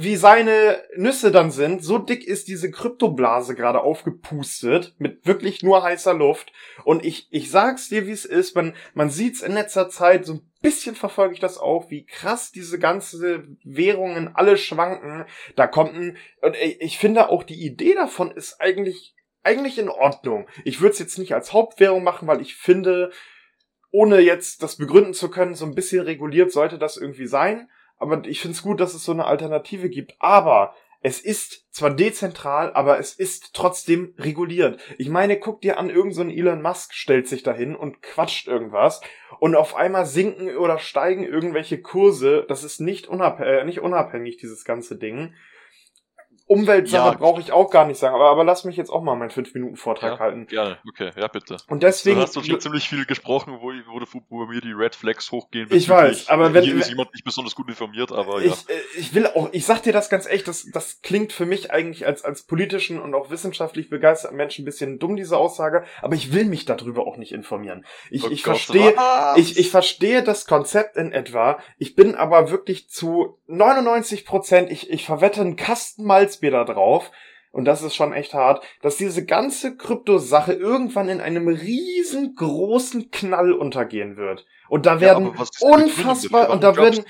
wie seine Nüsse dann sind, so dick ist diese Kryptoblase gerade aufgepustet mit wirklich nur heißer Luft. Und ich, ich sag's dir, wie es ist, man, man sieht's in letzter Zeit, so ein bisschen verfolge ich das auch, wie krass diese ganze Währungen alle schwanken. Da kommt ein, und ich finde auch die Idee davon ist eigentlich eigentlich in Ordnung. Ich würde es jetzt nicht als Hauptwährung machen, weil ich finde, ohne jetzt das begründen zu können, so ein bisschen reguliert sollte das irgendwie sein. Aber ich finde es gut, dass es so eine Alternative gibt. Aber es ist zwar dezentral, aber es ist trotzdem reguliert. Ich meine, guck dir an, irgendein so Elon Musk stellt sich dahin und quatscht irgendwas und auf einmal sinken oder steigen irgendwelche Kurse. Das ist nicht, unabh äh, nicht unabhängig, dieses ganze Ding. Umweltsache ja. brauche ich auch gar nicht sagen, aber, aber lass mich jetzt auch mal meinen 5-Minuten-Vortrag ja, halten. Gerne, okay, ja bitte. Und deswegen. Du hast du schon ziemlich viel gesprochen, wo, wo, wo bei mir die Red Flags hochgehen. Ich weiß, aber wenn. Hier ist jemand nicht besonders gut informiert, aber ich, ja. Äh, ich will auch, ich sag dir das ganz echt, das, das klingt für mich eigentlich als, als politischen und auch wissenschaftlich begeisterten Menschen ein bisschen dumm, diese Aussage, aber ich will mich darüber auch nicht informieren. Ich, oh ich Gott, verstehe, ich, ich verstehe das Konzept in etwa, ich bin aber wirklich zu 99 Prozent, ich, ich verwette einen Kasten Malzbier da drauf, und das ist schon echt hart, dass diese ganze Krypto-Sache irgendwann in einem riesengroßen Knall untergehen wird. Und da werden ja, unfassbar, und da werden,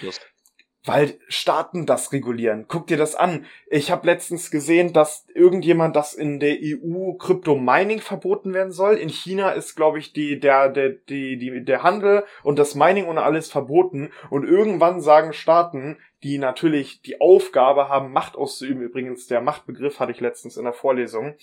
weil Staaten das regulieren. Guck dir das an. Ich habe letztens gesehen, dass irgendjemand das in der EU Krypto-Mining verboten werden soll. In China ist, glaube ich, die, der, der, die, die, der Handel und das Mining und alles verboten. Und irgendwann sagen Staaten, die natürlich die Aufgabe haben, Macht auszuüben, übrigens der Machtbegriff hatte ich letztens in der Vorlesung,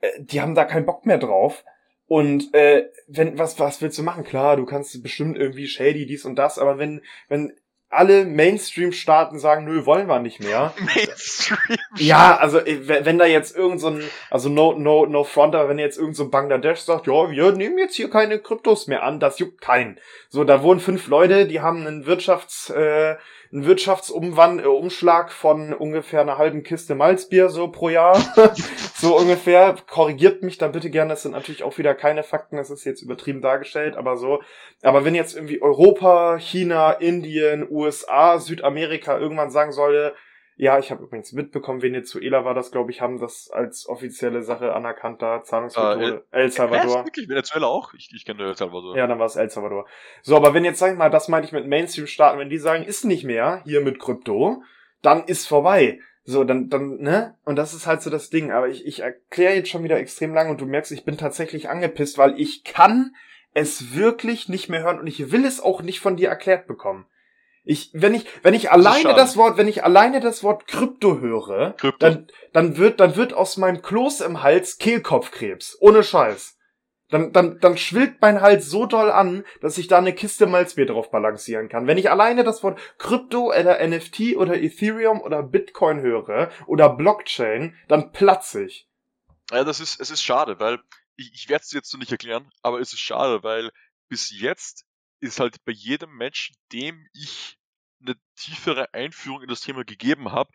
äh, die haben da keinen Bock mehr drauf. Und äh, wenn was was willst du machen? Klar, du kannst bestimmt irgendwie shady dies und das, aber wenn wenn alle Mainstream-Staaten sagen, nö, wollen wir nicht mehr. Mainstream. Ja, also wenn da jetzt irgend so ein, also no, no, no front, aber wenn jetzt irgend so ein Bangladesch sagt, ja, wir nehmen jetzt hier keine Kryptos mehr an, das juckt keinen. So, da wohnen fünf Leute, die haben einen Wirtschafts, äh, einen Wirtschaftsumschlag von ungefähr einer halben Kiste Malzbier so pro Jahr. so ungefähr. Korrigiert mich da bitte gerne. Das sind natürlich auch wieder keine Fakten. Das ist jetzt übertrieben dargestellt, aber so. Aber wenn jetzt irgendwie Europa, China, Indien, USA, Südamerika irgendwann sagen sollte, ja, ich habe übrigens mitbekommen, Venezuela war das, glaube ich, haben das als offizielle Sache anerkannter Zahlungsmethode. Äh, El, El Salvador. Äh, wirklich? Venezuela auch? Ich, ich kenne El Salvador. Ja, dann war es El Salvador. So, aber wenn jetzt, sag ich mal, das meine ich mit Mainstream-Staaten, wenn die sagen, ist nicht mehr hier mit Krypto, dann ist vorbei. So, dann, dann, ne? Und das ist halt so das Ding. Aber ich, ich erkläre jetzt schon wieder extrem lang und du merkst, ich bin tatsächlich angepisst, weil ich kann es wirklich nicht mehr hören und ich will es auch nicht von dir erklärt bekommen. Ich, wenn ich, wenn ich alleine das, das, Wort, wenn ich alleine das Wort Krypto höre, Krypto. dann, dann wird, dann wird aus meinem Kloß im Hals Kehlkopfkrebs. Ohne Scheiß. Dann, dann, dann schwillt mein Hals so doll an, dass ich da eine Kiste Malzbier drauf balancieren kann. Wenn ich alleine das Wort Krypto oder NFT oder Ethereum oder Bitcoin höre oder Blockchain, dann platze ich. Ja, das ist, es ist schade, weil ich, ich werde es jetzt so nicht erklären, aber es ist schade, weil bis jetzt ist halt bei jedem Menschen, dem ich eine tiefere Einführung in das Thema gegeben habe,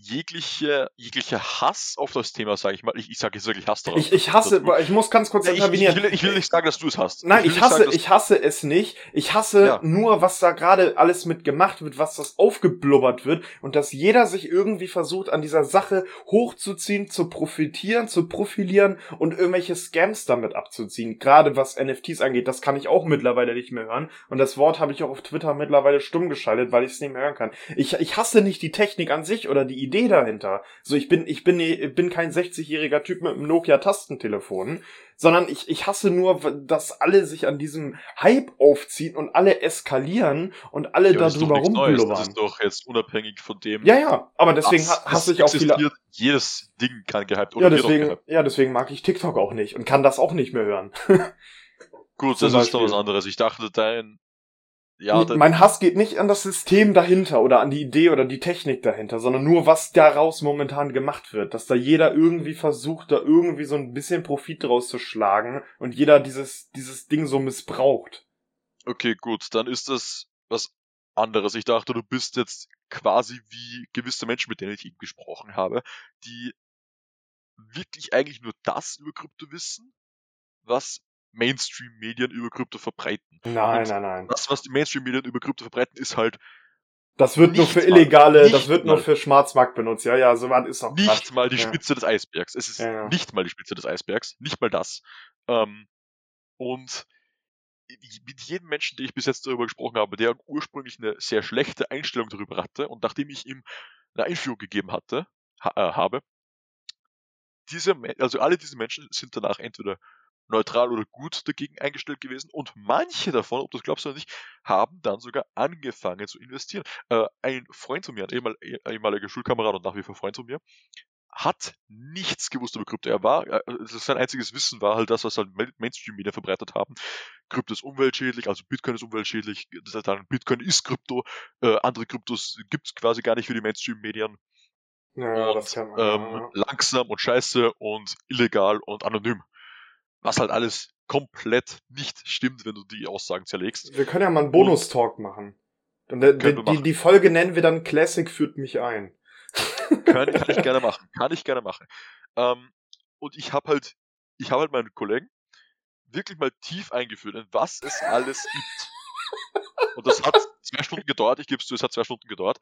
jegliche, jeglicher Hass auf das Thema, sage ich mal, ich, ich sage jetzt wirklich Hass darauf. Ich, ich hasse, du, ich muss ganz kurz ja, intervenieren. Ich, ich, will, ich will nicht sagen, dass du es hast. Nein, ich, ich hasse, sagen, ich hasse es nicht. Ich hasse ja. nur, was da gerade alles mit gemacht wird, was das aufgeblubbert wird und dass jeder sich irgendwie versucht, an dieser Sache hochzuziehen, zu profitieren, zu profilieren und irgendwelche Scams damit abzuziehen. Gerade was NFTs angeht, das kann ich auch mittlerweile nicht mehr hören. Und das Wort habe ich auch auf Twitter mittlerweile stumm geschaltet, weil ich es nicht mehr hören kann. Ich, ich hasse nicht die Technik an sich oder die Idee dahinter. So, ich bin, ich bin, ich bin kein 60-jähriger Typ mit einem Nokia-Tastentelefon, sondern ich, ich hasse nur, dass alle sich an diesem Hype aufziehen und alle eskalieren und alle ja, darüber rumblubbern. Das ist doch jetzt unabhängig von dem. Ja, ja, aber deswegen das, hasse ich auch viele. Jedes Ding kann gehypt oder ja, deswegen, gehypt. ja, deswegen mag ich TikTok auch nicht und kann das auch nicht mehr hören. Gut, das ist doch was anderes. Ich dachte, dein ja, mein Hass geht nicht an das System dahinter oder an die Idee oder die Technik dahinter, sondern nur, was daraus momentan gemacht wird. Dass da jeder irgendwie versucht, da irgendwie so ein bisschen Profit draus zu schlagen und jeder dieses, dieses Ding so missbraucht. Okay, gut, dann ist das was anderes. Ich dachte, du bist jetzt quasi wie gewisse Menschen, mit denen ich eben gesprochen habe, die wirklich eigentlich nur das über Krypto wissen, was Mainstream-Medien über Krypto verbreiten. Nein, Und nein, nein. Das, was die Mainstream-Medien über Krypto verbreiten, ist halt. Das wird nur für illegale, mal, das wird nur für Schwarzmarkt benutzt. Ja, ja, so weit ist auch Nicht Quatsch. mal die ja. Spitze des Eisbergs. Es ist ja. nicht mal die Spitze des Eisbergs. Nicht mal das. Ähm, und mit jedem Menschen, den ich bis jetzt darüber gesprochen habe, der ursprünglich eine sehr schlechte Einstellung darüber hatte und nachdem ich ihm eine Einführung gegeben hatte, ha, äh, habe, diese, also alle diese Menschen sind danach entweder neutral oder gut dagegen eingestellt gewesen und manche davon, ob du das glaubst oder nicht, haben dann sogar angefangen zu investieren. Äh, ein Freund von mir, ein ehemal, ehemaliger Schulkamerad und nach wie vor Freund von mir, hat nichts gewusst über Krypto. Er war, äh, sein einziges Wissen war halt das, was halt Mainstream-Medien verbreitet haben. Krypto ist umweltschädlich, also Bitcoin ist umweltschädlich, das heißt dann, Bitcoin ist Krypto, äh, andere Kryptos gibt es quasi gar nicht für die Mainstream-Medien. Ja, und, das kann man, ähm, ja. langsam und scheiße und illegal und anonym. Was halt alles komplett nicht stimmt, wenn du die Aussagen zerlegst. Wir können ja mal einen Bonus-Talk machen. Und der, die, die, die, Folge nennen wir dann Classic führt mich ein. kann, kann ich gerne machen. Kann ich gerne machen. Ähm, und ich habe halt, ich habe halt meinen Kollegen wirklich mal tief eingeführt, in was es alles gibt. Und das hat zwei Stunden gedauert, ich gebe es zu, es hat zwei Stunden gedauert.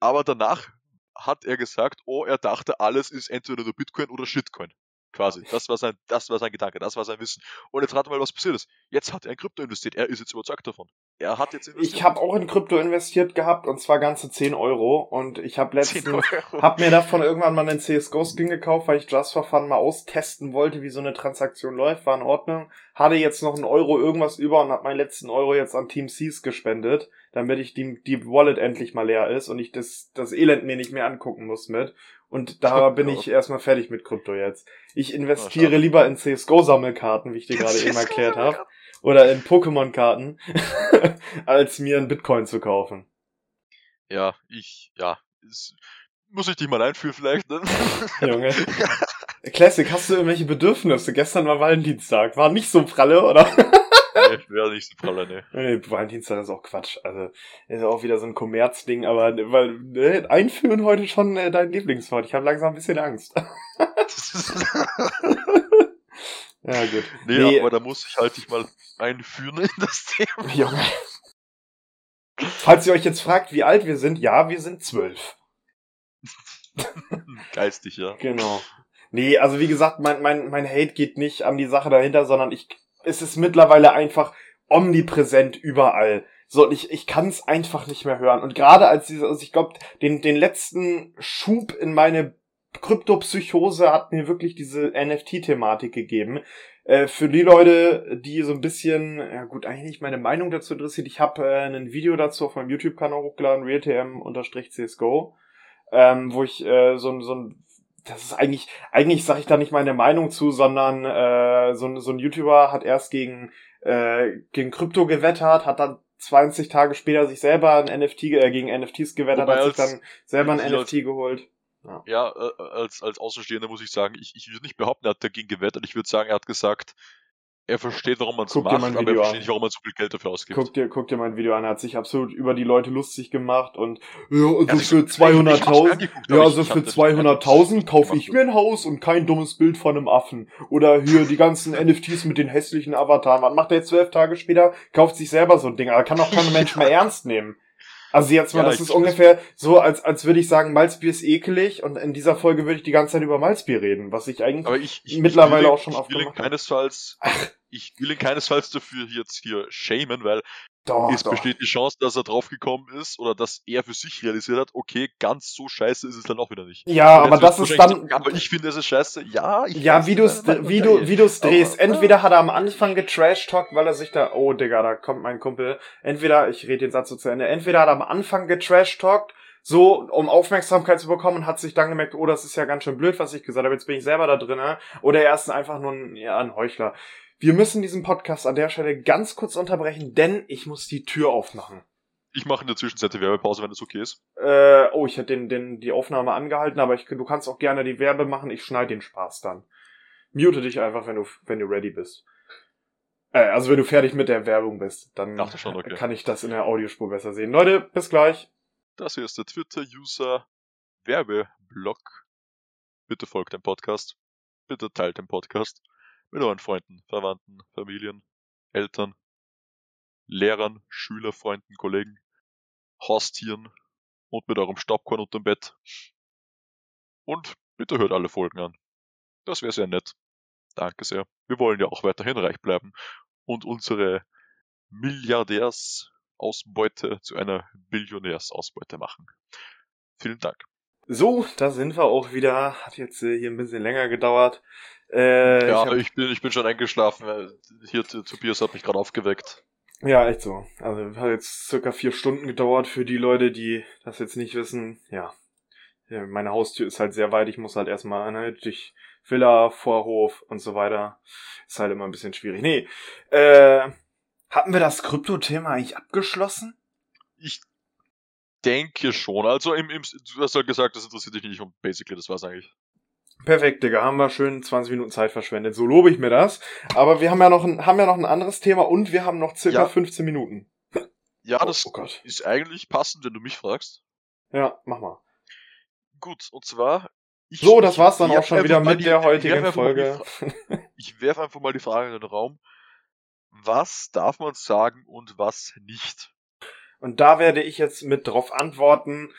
Aber danach hat er gesagt, oh, er dachte, alles ist entweder nur Bitcoin oder Shitcoin. Quasi. Das war sein, das war sein Gedanke, das war sein Wissen. Und jetzt rate mal, was passiert ist. Jetzt hat er in Krypto investiert. Er ist jetzt überzeugt davon. Er hat jetzt investiert. Ich habe auch in Krypto investiert gehabt und zwar ganze 10 Euro. Und ich habe letztens, hab mir davon irgendwann mal einen CSGO-Skin gekauft, weil ich Just for Fun mal austesten wollte, wie so eine Transaktion läuft. War in Ordnung. Hatte jetzt noch einen Euro irgendwas über und habe meinen letzten Euro jetzt an Team Seas gespendet, damit ich die, die Wallet endlich mal leer ist und ich das, das Elend mir nicht mehr angucken muss mit. Und da bin ich erstmal fertig mit Krypto jetzt. Ich investiere oh, lieber in CSGO-Sammelkarten, wie ich dir gerade eben erklärt habe. Oder in Pokémon-Karten, als mir ein Bitcoin zu kaufen. Ja, ich, ja. Ist, muss ich dich mal einführen vielleicht, ne? Junge. Classic, hast du irgendwelche Bedürfnisse? Gestern war Valentinstag. War nicht so pralle, oder? Nee, wäre nicht so praller, ne. Nee, Valentinstag ist auch Quatsch. Also, ist auch wieder so ein Kommerzding, aber weil, ne, einführen heute schon äh, dein Lieblingswort. Ich habe langsam ein bisschen Angst. ja, gut. Nee, nee, aber da muss ich halt dich mal einführen in das Thema. Junge. Falls ihr euch jetzt fragt, wie alt wir sind, ja, wir sind zwölf. Geistig, ja. Genau. Nee, also wie gesagt, mein, mein, mein Hate geht nicht an die Sache dahinter, sondern ich es ist mittlerweile einfach omnipräsent überall. So, ich, ich kann es einfach nicht mehr hören. Und gerade als diese, also ich glaube, den, den letzten Schub in meine Kryptopsychose hat mir wirklich diese NFT-Thematik gegeben. Äh, für die Leute, die so ein bisschen, ja gut, eigentlich nicht meine Meinung dazu interessiert, ich habe äh, ein Video dazu auf meinem YouTube-Kanal hochgeladen, realtm-csgo, ähm, wo ich äh, so, so ein das ist eigentlich, eigentlich sage ich da nicht meine Meinung zu, sondern äh, so, so ein YouTuber hat erst gegen, äh, gegen Krypto gewettert, hat dann 20 Tage später sich selber ein NFT, äh, gegen NFTs gewettert, Wobei hat sich dann selber ein NFT geholt. Ja, ja äh, als, als Außenstehender muss ich sagen, ich, ich würde nicht behaupten, er hat dagegen gewettert. Ich würde sagen, er hat gesagt, er versteht, warum man es macht, aber er Video versteht an. nicht, warum man so viel Geld dafür ausgibt. Guck dir, guck dir mein Video an, er hat sich absolut über die Leute lustig gemacht und ja, also Ja, für ich- ich hab's 200.000 angeguckt, aber Ja, also für hab das- 200.000 kaufe ich mir ein Haus und kein dummes Bild von einem Affen. Oder hier die ganzen NFTs mit den hässlichen Avataren. Was macht er jetzt zwölf Tage später? Kauft sich selber so ein Ding. Aber kann auch kein Mensch mehr ernst nehmen. Also jetzt mal, Ja, das ist ungefähr so, als, als würde ich sagen, Malzbier ist ekelig und in dieser Folge würde ich die ganze Zeit über Malzbier reden, was ich eigentlich ich, ich mittlerweile ich will auch schon ich oft will ihn gemacht habe. keinesfalls, ich will ihn keinesfalls dafür jetzt hier shamen, weil Doch, es doch. besteht die Chance, dass er draufgekommen ist oder dass er für sich realisiert hat, okay, ganz so scheiße ist es dann auch wieder nicht. Ja, aber das ist dann, sagen, Aber ich finde, es ist scheiße. Ja, ich Ja, wie du's, meine, wie du, wie du's drehst. Aber- Entweder hat er am Anfang getrashtalkt, weil er sich da, oh Digga, da kommt mein Kumpel. Entweder, ich rede den Satz so zu Ende, entweder hat er am Anfang getrashtalkt, so, um Aufmerksamkeit zu bekommen und hat sich dann gemerkt, oh, das ist ja ganz schön blöd, was ich gesagt habe, jetzt bin ich selber da drinne. Oder er ist einfach nur ein, ja, ein Heuchler. Wir müssen diesen Podcast an der Stelle ganz kurz unterbrechen, denn ich muss die Tür aufmachen. Ich mache in der Zwischenzeit die Werbepause, wenn das okay ist. Äh, oh, ich hätte den, den, die Aufnahme angehalten, aber ich, du kannst auch gerne die Werbe machen, ich schneide den Spaß dann. Mute dich einfach, wenn du, wenn du ready bist. Äh, also wenn du fertig mit der Werbung bist, dann Dachte schon, okay. kann ich das in der Audiospur besser sehen. Leute, bis gleich. Das hier ist der Twitter-User Werbeblock. Bitte folgt dem Podcast. Bitte teilt den Podcast mit euren Freunden, Verwandten, Familien, Eltern, Lehrern, Schüler, Freunden, Kollegen, Haustieren und mit eurem Staubkorn unterm Bett. Und bitte hört alle Folgen an. Das wäre sehr nett. Danke sehr. Wir wollen ja auch weiterhin reich bleiben und unsere Milliardärsausbeute zu einer Billionärsausbeute machen. Vielen Dank. So, da sind wir auch wieder. Hat jetzt äh, hier ein bisschen länger gedauert. Äh, ja, ich hab, ich, bin, ich bin schon eingeschlafen. Hier, Tobias hat mich gerade aufgeweckt. ja, echt so. Also hat jetzt circa vier Stunden gedauert für die Leute, die das jetzt nicht wissen. Ja, meine Haustür ist halt sehr weit. Ich muss halt erstmal ne, durch Villa, Vorhof und so weiter. Ist halt immer ein bisschen schwierig. Nee, äh, hatten wir das Krypto-Thema eigentlich abgeschlossen? Ich denke schon. Also, im, im, du hast ja gesagt, das interessiert dich nicht und basically, das war's eigentlich. Perfekt, Digga. Haben wir schön 20 Minuten Zeit verschwendet. So lobe ich mir das. Aber wir haben ja noch ein, haben ja noch ein anderes Thema und wir haben noch circa Ja. 15 Minuten. Ja, Oh, das oh ist eigentlich passend, wenn du mich fragst. Ja, mach mal. Gut, und zwar. Ich, So, das war's dann ich auch schon wieder mit die- der ich heutigen die Folge. Ich werfe einfach mal die Frage in den Raum. Was darf man sagen und was nicht? Und da werde ich jetzt mit drauf antworten.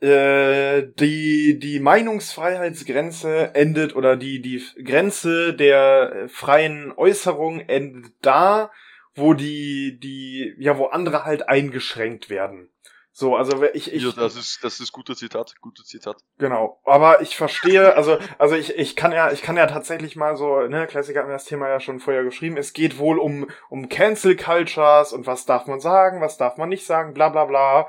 Äh, die, die Meinungsfreiheitsgrenze endet oder die, die Grenze der freien Äußerung endet da, wo die, die, ja, wo andere halt eingeschränkt werden. So, also ich, ich, ja, das ist, das ist guter Zitat, gutes Zitat. Genau, aber ich verstehe, also also ich, ich kann ja ich kann ja tatsächlich mal so, ne, Klassiker hat mir das Thema ja schon vorher geschrieben. Es geht wohl um um Cancel Cultures und was darf man sagen, was darf man nicht sagen, bla bla bla.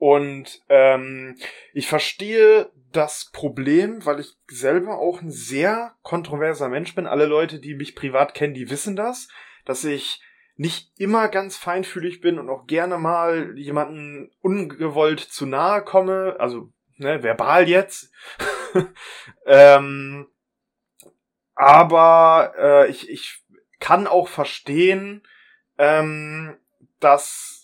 Und ähm, ich verstehe das Problem, weil ich selber auch ein sehr kontroverser Mensch bin. Alle Leute, die mich privat kennen, die wissen das, dass ich nicht immer ganz feinfühlig bin und auch gerne mal jemanden ungewollt zu nahe komme, also ne, verbal jetzt. ähm, aber äh, ich, ich kann auch verstehen, ähm, dass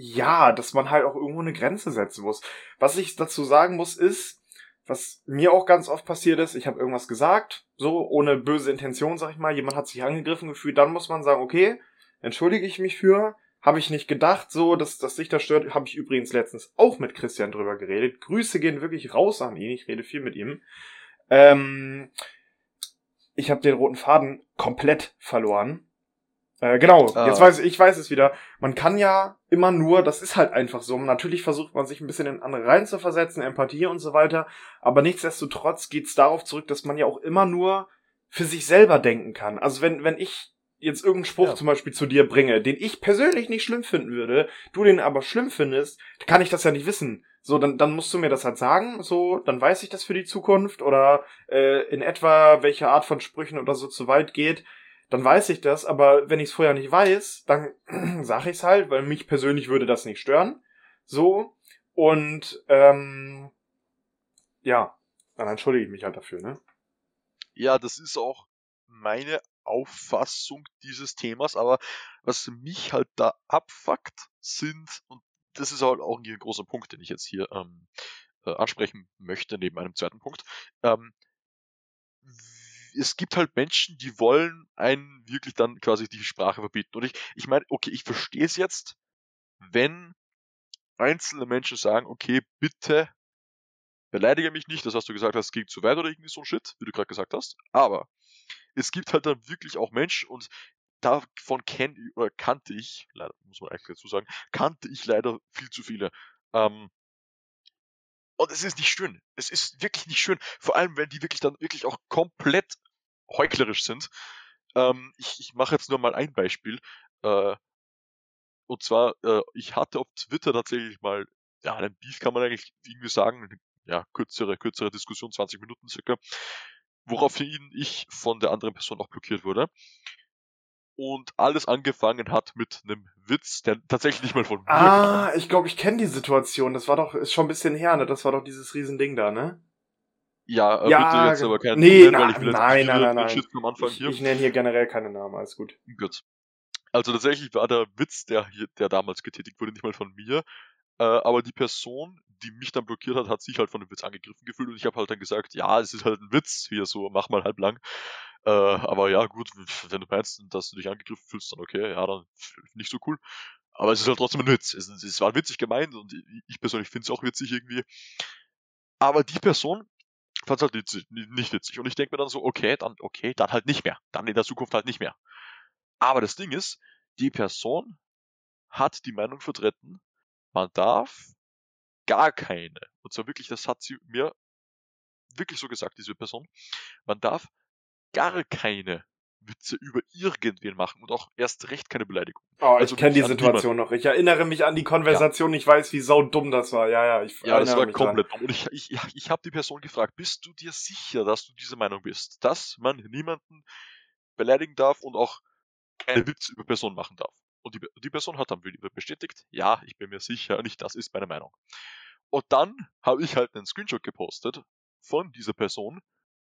ja, dass man halt auch irgendwo eine Grenze setzen muss. Was ich dazu sagen muss, ist, was mir auch ganz oft passiert ist, ich habe irgendwas gesagt, so ohne böse Intention, sag ich mal, jemand hat sich angegriffen gefühlt, dann muss man sagen, okay, entschuldige ich mich für, habe ich nicht gedacht, so, dass, dass sich das stört, habe ich übrigens letztens auch mit Christian drüber geredet. Grüße gehen wirklich raus an ihn, ich rede viel mit ihm. Ähm, ich habe den roten Faden komplett verloren. Äh, genau, Ah. jetzt weiß ich, ich weiß es wieder. Man kann ja immer nur, das ist halt einfach so. Natürlich versucht man sich ein bisschen in andere rein zu versetzen, Empathie und so weiter. Aber nichtsdestotrotz geht's darauf zurück, dass man ja auch immer nur für sich selber denken kann. Also wenn, wenn ich jetzt irgendeinen Spruch Ja. zum Beispiel zu dir bringe, den ich persönlich nicht schlimm finden würde, du den aber schlimm findest, kann ich das ja nicht wissen. So, dann, dann musst du mir das halt sagen, so, dann weiß ich das für die Zukunft oder äh, in etwa, welche Art von Sprüchen oder so zu weit geht, dann weiß ich das, aber wenn ich es vorher nicht weiß, dann sag ich's halt, weil mich persönlich würde das nicht stören. So, und ähm, ja, dann entschuldige ich mich halt dafür, ne? Ja, das ist auch meine Auffassung dieses Themas, aber was mich halt da abfuckt, sind, und das ist halt auch ein großer Punkt, den ich jetzt hier ähm, äh, ansprechen möchte, neben einem zweiten Punkt. Ähm, es gibt halt Menschen, die wollen einen wirklich dann quasi die Sprache verbieten. Und ich, ich meine, okay, ich verstehe es jetzt, wenn einzelne Menschen sagen, okay, bitte beleidige mich nicht, das hast du gesagt hast, es ging zu weit oder irgendwie so ein Shit, wie du gerade gesagt hast. Aber es gibt halt dann wirklich auch Menschen und davon kenn, oder kannte ich, leider muss man eigentlich dazu sagen, kannte ich leider viel zu viele. Ähm, und es ist nicht schön. Es ist wirklich nicht schön. Vor allem, wenn die wirklich dann wirklich auch komplett heuchlerisch sind. Ähm, ich ich mache jetzt nur mal ein Beispiel. Äh, und zwar, äh, ich hatte auf Twitter tatsächlich mal, ja, einen Beef kann man eigentlich irgendwie sagen, ja, kürzere, kürzere Diskussion, 20 Minuten circa, woraufhin ich von der anderen Person auch blockiert wurde. Und alles angefangen hat mit einem Witz, der tatsächlich nicht mal von mir Ah, kam. ich glaube, ich kenne die Situation. Das war doch, ist schon ein bisschen her, ne? Das war doch dieses Riesending da, ne? Ja, äh, ja bitte jetzt aber keinen nee, nennen, weil ich will nein, nein, nein, nein. am Anfang ich, hier. Ich nenne hier generell keine Namen, alles gut. Gut. Also tatsächlich war der Witz, der hier, der damals getätigt wurde, nicht mal von mir, äh, aber die Person, die mich dann blockiert hat, hat sich halt von dem Witz angegriffen gefühlt und ich habe halt dann gesagt, ja, es ist halt ein Witz, hier so, mach mal halb lang. Äh, aber ja, gut, wenn du meinst, dass du dich angegriffen fühlst, dann okay, ja, dann nicht so cool. Aber es ist halt trotzdem ein Witz. Es, es war witzig gemeint und ich persönlich finde es auch witzig irgendwie. Aber die Person fand es halt witzig, nicht witzig. Und ich denke mir dann so, okay, dann, okay, dann halt nicht mehr. Dann in der Zukunft halt nicht mehr. Aber das Ding ist, die Person hat die Meinung vertreten, man darf gar keine, und zwar wirklich, das hat sie mir wirklich so gesagt, diese Person, man darf gar keine Witze über irgendwen machen und auch erst recht keine Beleidigung. Oh, ich also kenne die Situation noch. Ich erinnere mich an die Konversation. Ja. Ich weiß, wie sau dumm das war. Ja, ja, ich Ja, das war komplett dumm. Und ich, ich, ich habe die Person gefragt, bist du dir sicher, dass du diese Meinung bist? Dass man niemanden beleidigen darf und auch keine Witze über Personen machen darf? Und die, die Person hat dann wieder bestätigt, ja, ich bin mir sicher, nicht das ist meine Meinung. Und dann habe ich halt einen Screenshot gepostet von dieser Person,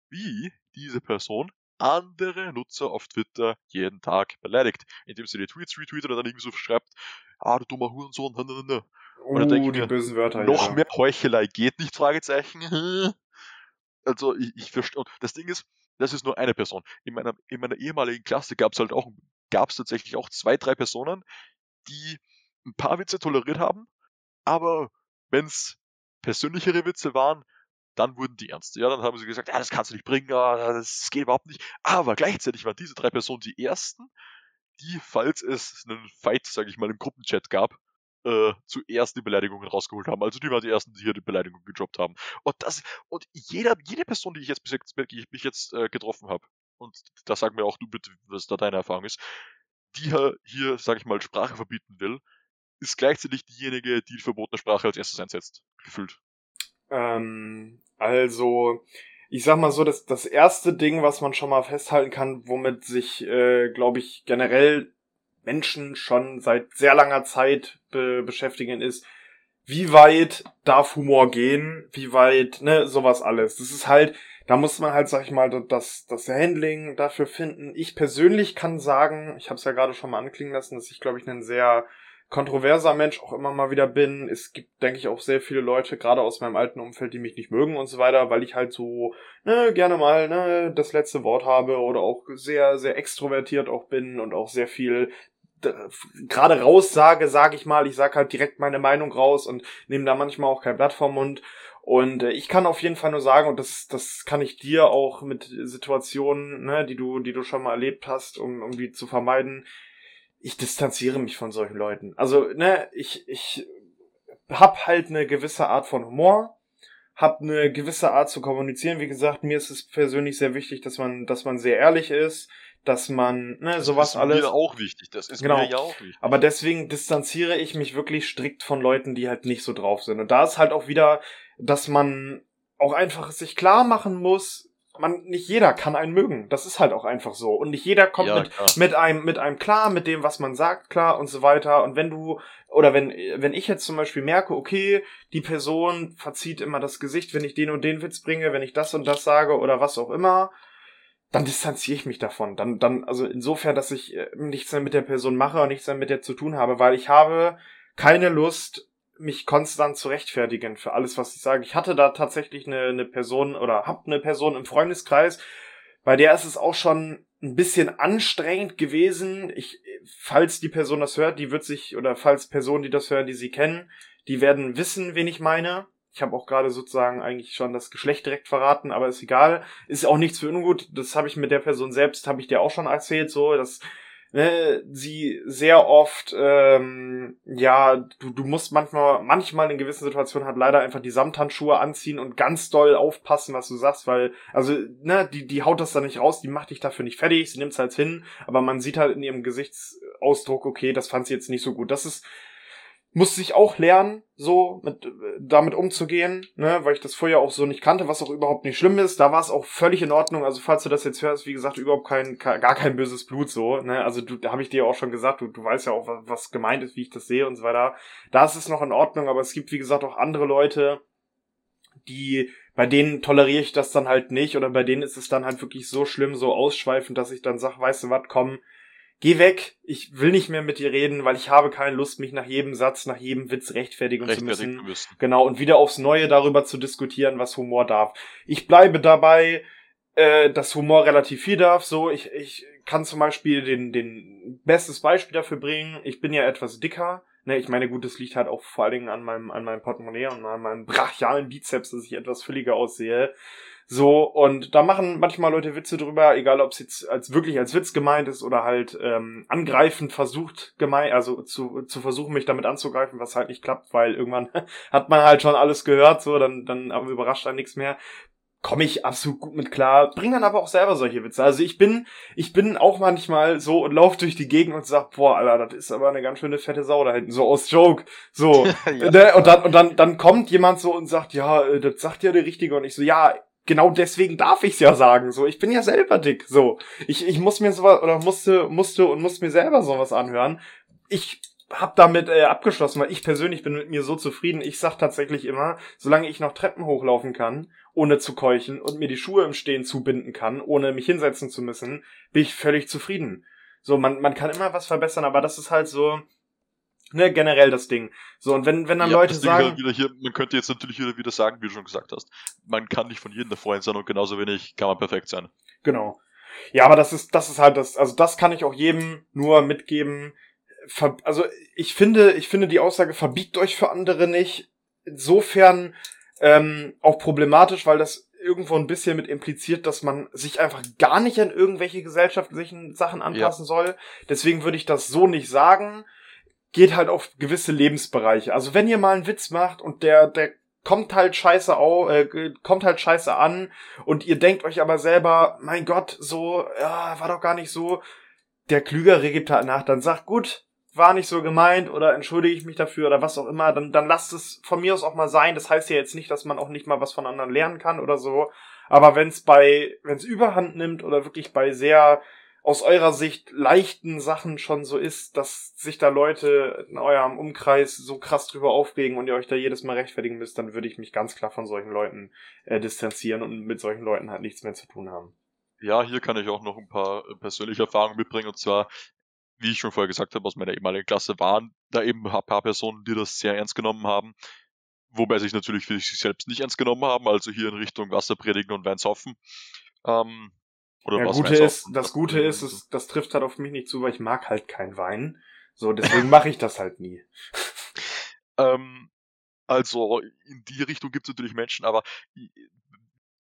wie diese Person andere Nutzer auf Twitter jeden Tag beleidigt, indem sie die Tweets retweetet oder dann irgendwie so schreibt, ah, du dummer Hurensohn, ne, ne, ne. Und dann denke ich mir, bösen Wörter, noch ja. mehr Heuchelei geht nicht, Fragezeichen. Also ich, ich verstehe, das Ding ist, das ist nur eine Person. In meiner, in meiner ehemaligen Klasse gab es halt auch, gab es tatsächlich auch zwei, drei Personen, die ein paar Witze toleriert haben, aber wenn es persönlichere Witze waren, dann wurden die ernst. Ja, dann haben sie gesagt, ja, das kannst du nicht bringen, das geht überhaupt nicht. Aber gleichzeitig waren diese drei Personen die ersten, die, falls es einen Fight, sage ich mal, im Gruppenchat gab, äh, zuerst die Beleidigungen rausgeholt haben. Also die waren die ersten, die hier die Beleidigung gedroppt haben. Und das, und jeder, jede Person, die ich jetzt bis jetzt, mich jetzt äh, getroffen habe, und da sag mir auch du bitte, was da deine Erfahrung ist, die hier, sage ich mal, Sprache verbieten will, ist gleichzeitig diejenige, die die verbotene Sprache als erstes einsetzt, gefühlt. Ähm, also, ich sag mal so, das, das erste Ding, was man schon mal festhalten kann, womit sich, äh, glaube ich, generell Menschen schon seit sehr langer Zeit be beschäftigen, ist, wie weit darf Humor gehen, wie weit, ne, sowas alles. Das ist halt, da muss man halt, sag ich mal, das, das Handling dafür finden. Ich persönlich kann sagen, ich habe es ja gerade schon mal anklingen lassen, dass ich, glaube ich, einen sehr kontroverser Mensch auch immer mal wieder bin. Es gibt, denke ich, auch sehr viele Leute, gerade aus meinem alten Umfeld, die mich nicht mögen und so weiter, weil ich halt so ne, gerne mal ne, das letzte Wort habe oder auch sehr, sehr extrovertiert auch bin und auch sehr viel gerade raus sage, sage ich mal, ich sage halt direkt meine Meinung raus und nehme da manchmal auch kein Blatt vom Mund. Und äh, ich kann auf jeden Fall nur sagen, und das, das kann ich dir auch mit Situationen, ne, die du, die du schon mal erlebt hast, um irgendwie zu vermeiden, ich distanziere mich von solchen Leuten. Also, ne, ich, ich hab halt eine gewisse Art von Humor, hab eine gewisse Art zu kommunizieren. Wie gesagt, mir ist es persönlich sehr wichtig, dass man, dass man sehr ehrlich ist, dass man, ne, sowas alles. Das ist mir auch wichtig, das ist genau. mir ja auch wichtig. Aber deswegen distanziere ich mich wirklich strikt von Leuten, die halt nicht so drauf sind. Und da ist halt auch wieder, dass man auch einfach sich klar machen muss, man, nicht jeder kann einen mögen. Das ist halt auch einfach so. Und nicht jeder kommt ja, mit, mit einem, mit einem klar, mit dem, was man sagt, klar und so weiter. Und wenn du, oder wenn, wenn ich jetzt zum Beispiel merke, okay, die Person verzieht immer das Gesicht, wenn ich den und den Witz bringe, wenn ich das und das sage oder was auch immer, dann distanziere ich mich davon. Dann, dann, also insofern, dass ich äh, nichts mehr mit der Person mache und nichts mehr mit der zu tun habe, weil ich habe keine Lust, mich konstant zu rechtfertigen für alles, was ich sage. Ich hatte da tatsächlich eine, eine Person oder hab eine Person im Freundeskreis, bei der ist es auch schon ein bisschen anstrengend gewesen. Ich, falls die Person das hört, die wird sich, oder falls Personen, die das hören, die sie kennen, die werden wissen, wen ich meine. Ich habe auch gerade sozusagen eigentlich schon das Geschlecht direkt verraten, aber ist egal. Ist auch nichts für ungut. Das habe ich mit der Person selbst, habe ich dir auch schon erzählt, so, dass ne, sie sehr oft, ähm, ja, du, du musst manchmal, manchmal in gewissen Situationen halt leider einfach die Samthandschuhe anziehen und ganz doll aufpassen, was du sagst, weil, also, ne, die, die haut das da nicht raus, die macht dich dafür nicht fertig, sie nimmt's halt hin, aber man sieht halt in ihrem Gesichtsausdruck, okay, das fand sie jetzt nicht so gut. Das ist musste ich auch lernen, so mit, damit umzugehen, ne, weil ich das vorher auch so nicht kannte, was auch überhaupt nicht schlimm ist. Da war es auch völlig in Ordnung. Also falls du das jetzt hörst, wie gesagt, überhaupt kein, gar kein böses Blut so, ne. Also du, da habe ich dir auch schon gesagt, du, du weißt ja auch, was, was gemeint ist, wie ich das sehe und so weiter. Da ist es noch in Ordnung, aber es gibt, wie gesagt, auch andere Leute, die, bei denen toleriere ich das dann halt nicht oder bei denen ist es dann halt wirklich so schlimm, so ausschweifend, dass ich dann sag, weißt du was, komm, geh weg, ich will nicht mehr mit dir reden, weil ich habe keine Lust, mich nach jedem Satz, nach jedem Witz rechtfertigen, rechtfertigen zu müssen. müssen. Genau, und wieder aufs Neue darüber zu diskutieren, was Humor darf. Ich bleibe dabei, äh, dass Humor relativ viel darf. So, ich, ich kann zum Beispiel den, den bestes Beispiel dafür bringen. Ich bin ja etwas dicker. Ne, ich meine, gut, das liegt halt auch vor allen Dingen an meinem, an meinem Portemonnaie und an meinem brachialen Bizeps, dass ich etwas fülliger aussehe. So, und da machen manchmal Leute Witze drüber, egal ob es jetzt als wirklich als Witz gemeint ist oder halt ähm, angreifend versucht gemeint, also zu, zu versuchen, mich damit anzugreifen, was halt nicht klappt, weil irgendwann hat man halt schon alles gehört, so, dann, dann aber überrascht dann nichts mehr komme ich absolut gut mit klar, bring dann aber auch selber solche Witze. Also ich bin, ich bin auch manchmal so und lauf durch die Gegend und sag, boah, Alter, das ist aber eine ganz schöne fette Sau da hinten, so aus Joke. So. ja. Ne, und dann, und dann, dann kommt jemand so und sagt, ja, äh, das sagt ja der Richtige. Und ich so, ja, genau deswegen darf ich's ja sagen. So, ich bin ja selber dick. So, ich, ich muss mir sowas oder musste, musste und muss mir selber sowas anhören. Ich hab damit äh, abgeschlossen, weil ich persönlich bin mit mir so zufrieden. Ich sag tatsächlich immer, solange ich noch Treppen hochlaufen kann, ohne zu keuchen und mir die Schuhe im Stehen zubinden kann, ohne mich hinsetzen zu müssen, bin ich völlig zufrieden. So, man, man kann immer was verbessern, aber das ist halt so, Ne, generell das Ding. So, und wenn, wenn dann ja, Leute sagen. Halt wieder hier, man könnte jetzt natürlich wieder, wieder sagen, wie du schon gesagt hast, man kann nicht von jedem der Freund sein und genauso wenig kann man perfekt sein. Genau. Ja, aber das ist, das ist halt das, also das kann ich auch jedem nur mitgeben. Ver, also ich finde, ich finde die Aussage, verbiegt euch für andere nicht, insofern ähm, auch problematisch, weil das irgendwo ein bisschen mit impliziert, dass man sich einfach gar nicht an irgendwelche gesellschaftlichen Sachen anpassen ja. soll. Deswegen würde ich das so nicht sagen geht halt auf gewisse Lebensbereiche. Also wenn ihr mal einen Witz macht und der, der kommt halt scheiße au, äh, kommt halt scheiße an und ihr denkt euch aber selber, mein Gott, so, ja, war doch gar nicht so. Der Klügere gibt halt nach, dann sagt, gut, war nicht so gemeint oder entschuldige ich mich dafür oder was auch immer, dann, dann lasst es von mir aus auch mal sein. Das heißt ja jetzt nicht, dass man auch nicht mal was von anderen lernen kann oder so. Aber wenn es bei, wenn es Überhand nimmt oder wirklich bei sehr aus eurer Sicht leichten Sachen schon so ist, dass sich da Leute in eurem Umkreis so krass drüber aufregen und ihr euch da jedes Mal rechtfertigen müsst, dann würde ich mich ganz klar von solchen Leuten äh, distanzieren und mit solchen Leuten halt nichts mehr zu tun haben. Ja, hier kann ich auch noch ein paar äh, persönliche Erfahrungen mitbringen und zwar, wie ich schon vorher gesagt habe, aus meiner ehemaligen Klasse waren da eben ein paar Personen, die das sehr ernst genommen haben, wobei sich natürlich für sich selbst nicht ernst genommen haben, also hier in Richtung Wasser predigen und Wein saufen. Ähm, oder ja, Gute ist, das Gute ist, es, das trifft halt auf mich nicht zu, weil ich mag halt keinen Wein. So, deswegen mache ich das halt nie. ähm, also, in die Richtung gibt es natürlich Menschen, aber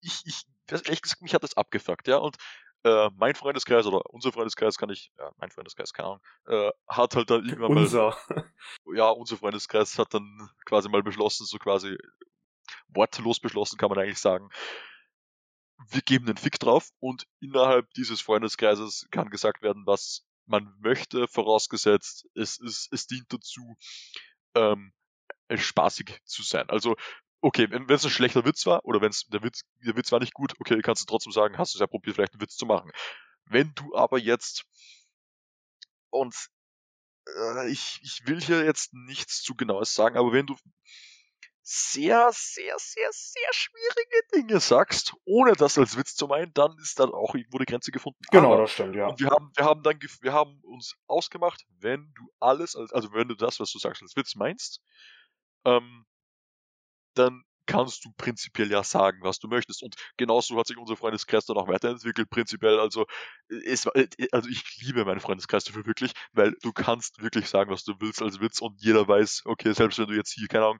ich, ich, ehrlich gesagt, mich hat das abgefuckt, ja, und äh, mein Freundeskreis oder unser Freundeskreis kann ich, ja, mein Freundeskreis, keine Ahnung, äh, hat halt dann irgendwann unser. mal. Ja, unser Freundeskreis hat dann quasi mal beschlossen, so quasi wortlos beschlossen, kann man eigentlich sagen, wir geben den Fick drauf und innerhalb dieses Freundeskreises kann gesagt werden, was man möchte, vorausgesetzt, es, ist, es dient dazu, ähm, spaßig zu sein. Also, okay, wenn es ein schlechter Witz war oder wenn der Witz, der Witz war nicht gut, okay, kannst du trotzdem sagen, hast du es ja probiert, vielleicht einen Witz zu machen. Wenn du aber jetzt und äh, ich, ich will hier jetzt nichts zu genaues sagen, aber wenn du sehr, sehr, sehr, sehr schwierige Dinge sagst, ohne das als Witz zu meinen, dann ist dann auch irgendwo die Grenze gefunden. Genau, Aber, das stimmt, ja. Und wir haben, wir haben dann, wir haben uns ausgemacht, wenn du alles, also wenn du das, was du sagst, als Witz meinst, ähm, dann kannst du prinzipiell ja sagen, was du möchtest. Und genauso hat sich unser Freundeskreis dann auch weiterentwickelt, prinzipiell. Also, es, äh, also ich liebe meinen Freundeskreis dafür wirklich, weil du kannst wirklich sagen, was du willst als Witz und jeder weiß, okay, selbst wenn du jetzt hier, keine Ahnung,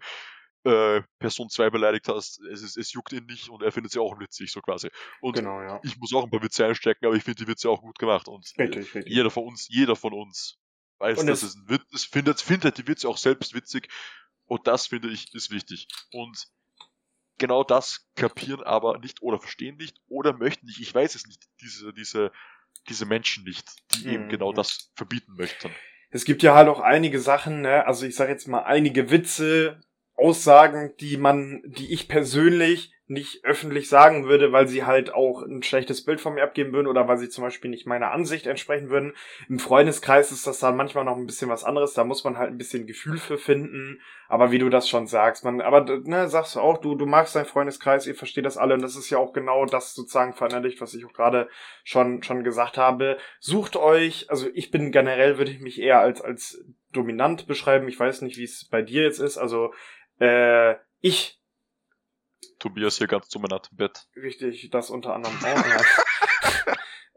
äh, Person 2 beleidigt hast, es, ist, es juckt ihn nicht und er findet sie auch witzig, so quasi. Und genau, ja. ich muss auch ein paar Witze einstecken, aber ich finde die Witze auch gut gemacht. Und richtig, richtig. jeder von uns, jeder von uns weiß, dass es ein Witz ist, findet, findet die Witze auch selbst witzig. Und das finde ich ist wichtig. Und genau das kapieren aber nicht oder verstehen nicht oder möchten nicht, ich weiß es nicht, diese, diese, diese Menschen nicht, die mhm. eben genau das verbieten möchten. Es gibt ja halt auch einige Sachen, ne? also ich sage jetzt mal einige Witze, Aussagen, die man, die ich persönlich nicht öffentlich sagen würde, weil sie halt auch ein schlechtes Bild von mir abgeben würden oder weil sie zum Beispiel nicht meiner Ansicht entsprechen würden. Im Freundeskreis ist das dann manchmal noch ein bisschen was anderes, da muss man halt ein bisschen Gefühl für finden. Aber wie du das schon sagst, man, aber ne, sagst du auch, du, du magst deinen Freundeskreis, ihr versteht das alle und das ist ja auch genau das sozusagen verinnerlicht, was ich auch gerade schon, schon gesagt habe. Sucht euch, also ich bin generell, würde ich mich eher als, als dominant beschreiben. Ich weiß nicht, wie es bei dir jetzt ist. Also äh, ich Tobias hier ganz dominant im Bett. Richtig, das unter anderem auch.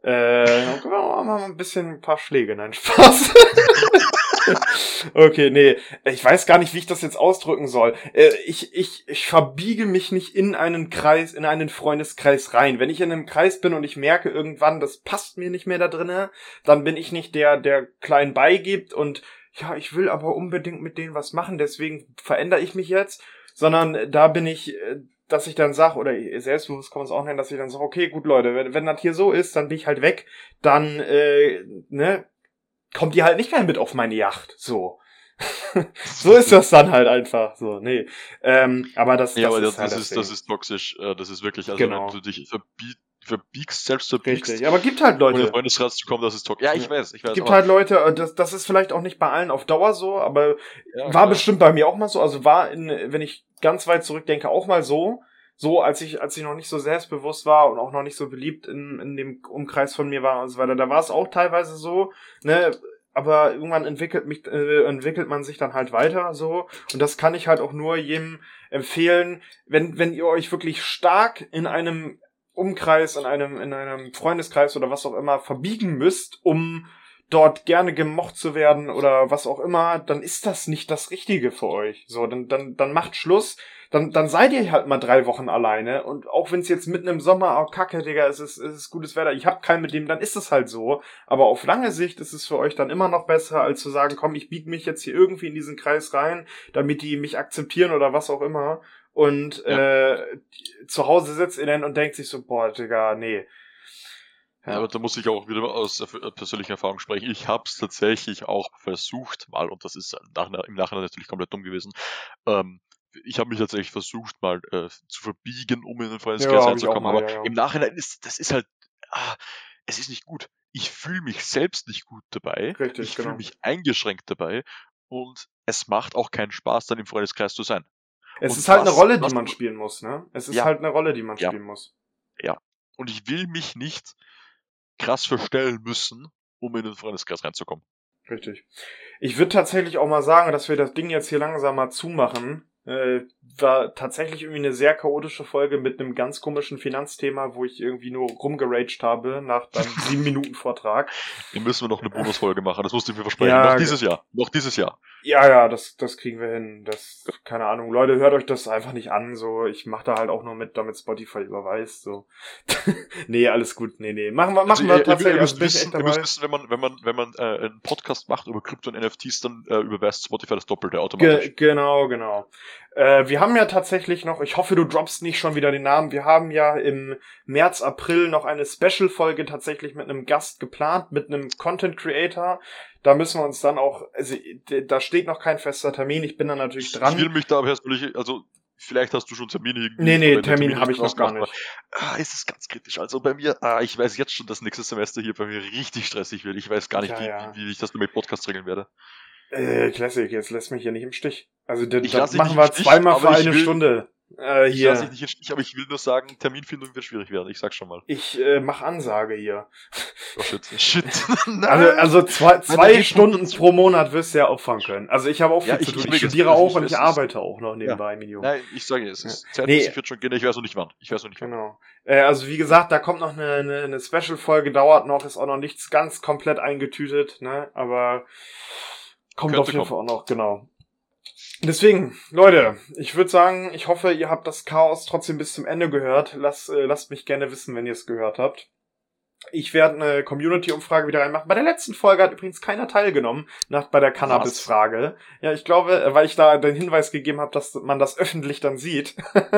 äh, mal ein bisschen ein paar Schläge, nein, Spaß. okay, nee, ich weiß gar nicht, wie ich das jetzt ausdrücken soll. Äh, ich, ich, ich verbiege mich nicht in einen Kreis, in einen Freundeskreis rein. Wenn ich in einem Kreis bin und ich merke irgendwann, das passt mir nicht mehr da drinnen, dann bin ich nicht der, der klein beigibt und ja, ich will aber unbedingt mit denen was machen, deswegen verändere ich mich jetzt, sondern da bin ich äh, dass ich dann sage, oder selbstbewusst kann man es auch nennen, dass ich dann sage, okay, gut Leute, wenn, wenn das hier so ist, dann bin ich halt weg, dann, äh, ne, kommt ihr halt nicht mehr mit auf meine Yacht, so. so ist das dann halt einfach, so, nee. Ähm, aber das, ja, das aber ist das, halt ist, das ist toxisch, äh, das ist wirklich, also genau. wenn du dich verbiet, verbiegst, selbst verbiegst. Richtig, aber gibt halt Leute. Um in zu kommen, das ist toxisch. Ja, ich weiß, ich weiß. Gibt halt Leute, das, das ist vielleicht auch nicht bei allen auf Dauer so, aber ja, war klar. bestimmt bei mir auch mal so, also war in, wenn ich ganz weit zurückdenke, auch mal so, so, als ich, als ich noch nicht so selbstbewusst war und auch noch nicht so beliebt in, in dem Umkreis von mir war und so weiter, da war es auch teilweise so, ne, aber irgendwann entwickelt mich, äh, entwickelt man sich dann halt weiter so. Und das kann ich halt auch nur jedem empfehlen, wenn, wenn ihr euch wirklich stark in einem Umkreis, in einem, in einem Freundeskreis oder was auch immer verbiegen müsst, um dort gerne gemocht zu werden oder was auch immer, dann ist das nicht das Richtige für euch. So, dann, dann, dann macht Schluss dann, dann seid ihr halt mal drei Wochen alleine. Und auch wenn es jetzt mitten im Sommer, oh kacke, Digga, es ist, es ist gutes Wetter, ich hab keinen mit dem, dann ist es halt so. Aber auf lange Sicht ist es für euch dann immer noch besser, als zu sagen, komm, ich bieg mich jetzt hier irgendwie in diesen Kreis rein, damit die mich akzeptieren oder was auch immer. Und ja. äh, zu Hause sitzt dann und denkt sich so, boah, Digga, nee. Ja, aber da muss ich auch wieder aus persönlicher Erfahrung sprechen. Ich habe es tatsächlich auch versucht, mal, und das ist im Nachhinein natürlich komplett dumm gewesen, ähm, ich habe mich tatsächlich versucht, mal äh, zu verbiegen, um in den Freundeskreis ja, reinzukommen, aber ja, ja. im Nachhinein ist das ist halt, ah, es ist nicht gut. Ich fühle mich selbst nicht gut dabei. Richtig, ich genau. fühle mich eingeschränkt dabei und es macht auch keinen Spaß, dann im Freundeskreis zu sein. Es und ist halt was, eine Rolle, die man spielen muss, ne? Es ist halt eine Rolle, die man spielen muss. Ja. Und ich will mich nicht krass verstellen müssen, um in den Freundeskreis reinzukommen. Richtig. Ich würde tatsächlich auch mal sagen, dass wir das Ding jetzt hier langsam mal zumachen. Äh, war tatsächlich irgendwie eine sehr chaotische Folge mit einem ganz komischen Finanzthema, wo ich irgendwie nur rumgeraged habe nach dann sieben Minuten Vortrag. Hier müssen wir noch eine Bonusfolge machen, das musste ich mir versprechen. Ja, noch dieses Jahr. Noch dieses Jahr. Ja, ja, das, das kriegen wir hin. Das, keine Ahnung. Leute, hört euch das einfach nicht an. So, ich mache da halt auch nur mit, damit Spotify überweist. So. nee, alles gut. Nee, nee. Machen wir, machen also, wir ihr, tatsächlich. Ihr müsst, wissen, ihr müsst wissen, wenn man, wenn man, wenn man äh, einen Podcast macht über Krypto und NFTs, dann äh, überweist Spotify das Doppelte automatisch. Ge genau, genau. Äh, wir haben ja tatsächlich noch, ich hoffe, du droppst nicht schon wieder den Namen. Wir haben ja im März, April noch eine Special-Folge tatsächlich mit einem Gast geplant, mit einem Content Creator. Da müssen wir uns dann auch, also da steht noch kein fester Termin. Ich bin da natürlich dran. Ich will mich da aber erstmal, also vielleicht hast du schon Termine irgendwie. Nee, nee, Termin, Termin habe ich noch gar nicht. Ah, ist es ganz kritisch. Also bei mir, ah, ich weiß jetzt schon, dass nächstes Semester hier bei mir richtig stressig wird. Ich weiß gar nicht, ja, wie, ja. wie, wie ich das nur mit Podcast regeln werde. Äh, Classic, jetzt lässt mich hier nicht im Stich. Also das, Ich das machen wir im Stich, zweimal für ich eine will- Stunde. Äh, Ich hier. lasse dich nicht in Stich, aber ich will nur sagen, Terminfindung wird schwierig werden. Ich sag's schon mal. Ich äh, mach Ansage hier. Oh shit. Shit. Nein. Also, also zwei, zwei Meine Stunden pro Monat wirst du ja opfern können. Also ich habe auch viel Ja, ich- zu tun. ich Ich, will das- studiere auch ich- und ich das ist- arbeite auch noch nebenbei, Medium. Nein, ich sage es ist Ja. Nee. wird schon gehen, ich weiß noch nicht wann. Ich weiß noch nicht wann. Genau. Äh, also wie gesagt, da kommt noch eine, eine, eine Special-Folge, dauert noch, ist auch noch nichts ganz komplett eingetütet, ne? Aber kommt auf jeden. Fall auch noch, genau. Deswegen, Leute, ich würde sagen, ich hoffe, ihr habt das Chaos trotzdem bis zum Ende gehört. Lasst, äh, lasst mich gerne wissen, wenn ihr es gehört habt. Ich werde eine Community-Umfrage wieder reinmachen. Bei der letzten Folge hat übrigens keiner teilgenommen, nach, bei der Cannabis-Frage. Ja, ich glaube, äh, weil ich da den Hinweis gegeben habe, dass man das öffentlich dann sieht,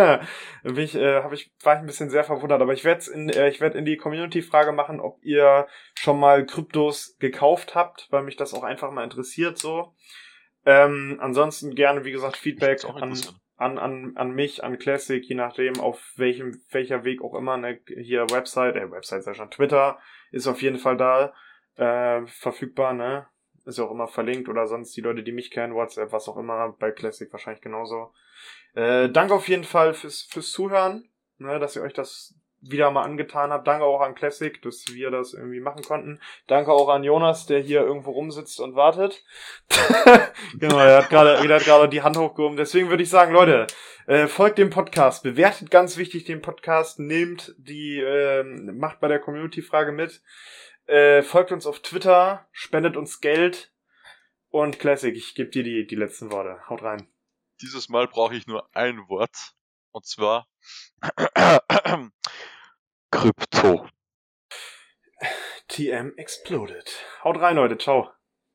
bin ich, äh, hab ich, war ich ein bisschen sehr verwundert. Aber ich werde in, äh, ich werd in die Community-Frage machen, ob ihr schon mal Kryptos gekauft habt, weil mich das auch einfach mal interessiert so. Ähm, ansonsten gerne, wie gesagt, Feedback an. An, an, an mich, an Classic, je nachdem, auf welchem, welcher Weg auch immer, ne, hier Website, äh, Website sei schon, Twitter ist auf jeden Fall da, äh, verfügbar, ne, ist auch immer verlinkt oder sonst die Leute, die mich kennen, WhatsApp, was auch immer, bei Classic wahrscheinlich genauso. Äh, danke auf jeden Fall fürs, fürs Zuhören, ne, dass ihr euch das wieder mal angetan habt. Danke auch an Classic, dass wir das irgendwie machen konnten. Danke auch an Jonas, der hier irgendwo rumsitzt und wartet. genau, er hat gerade, er hat gerade die Hand hochgehoben. Deswegen würde ich sagen, Leute, äh, folgt dem Podcast, bewertet ganz wichtig den Podcast, nehmt die, ähm, macht bei der Community-Frage mit, äh, folgt uns auf Twitter, spendet uns Geld und Classic, ich gebe dir die, die letzten Worte. Haut rein. Dieses Mal brauche ich nur ein Wort. Und zwar Krypto. TM exploded. Haut rein, Leute. Ciao.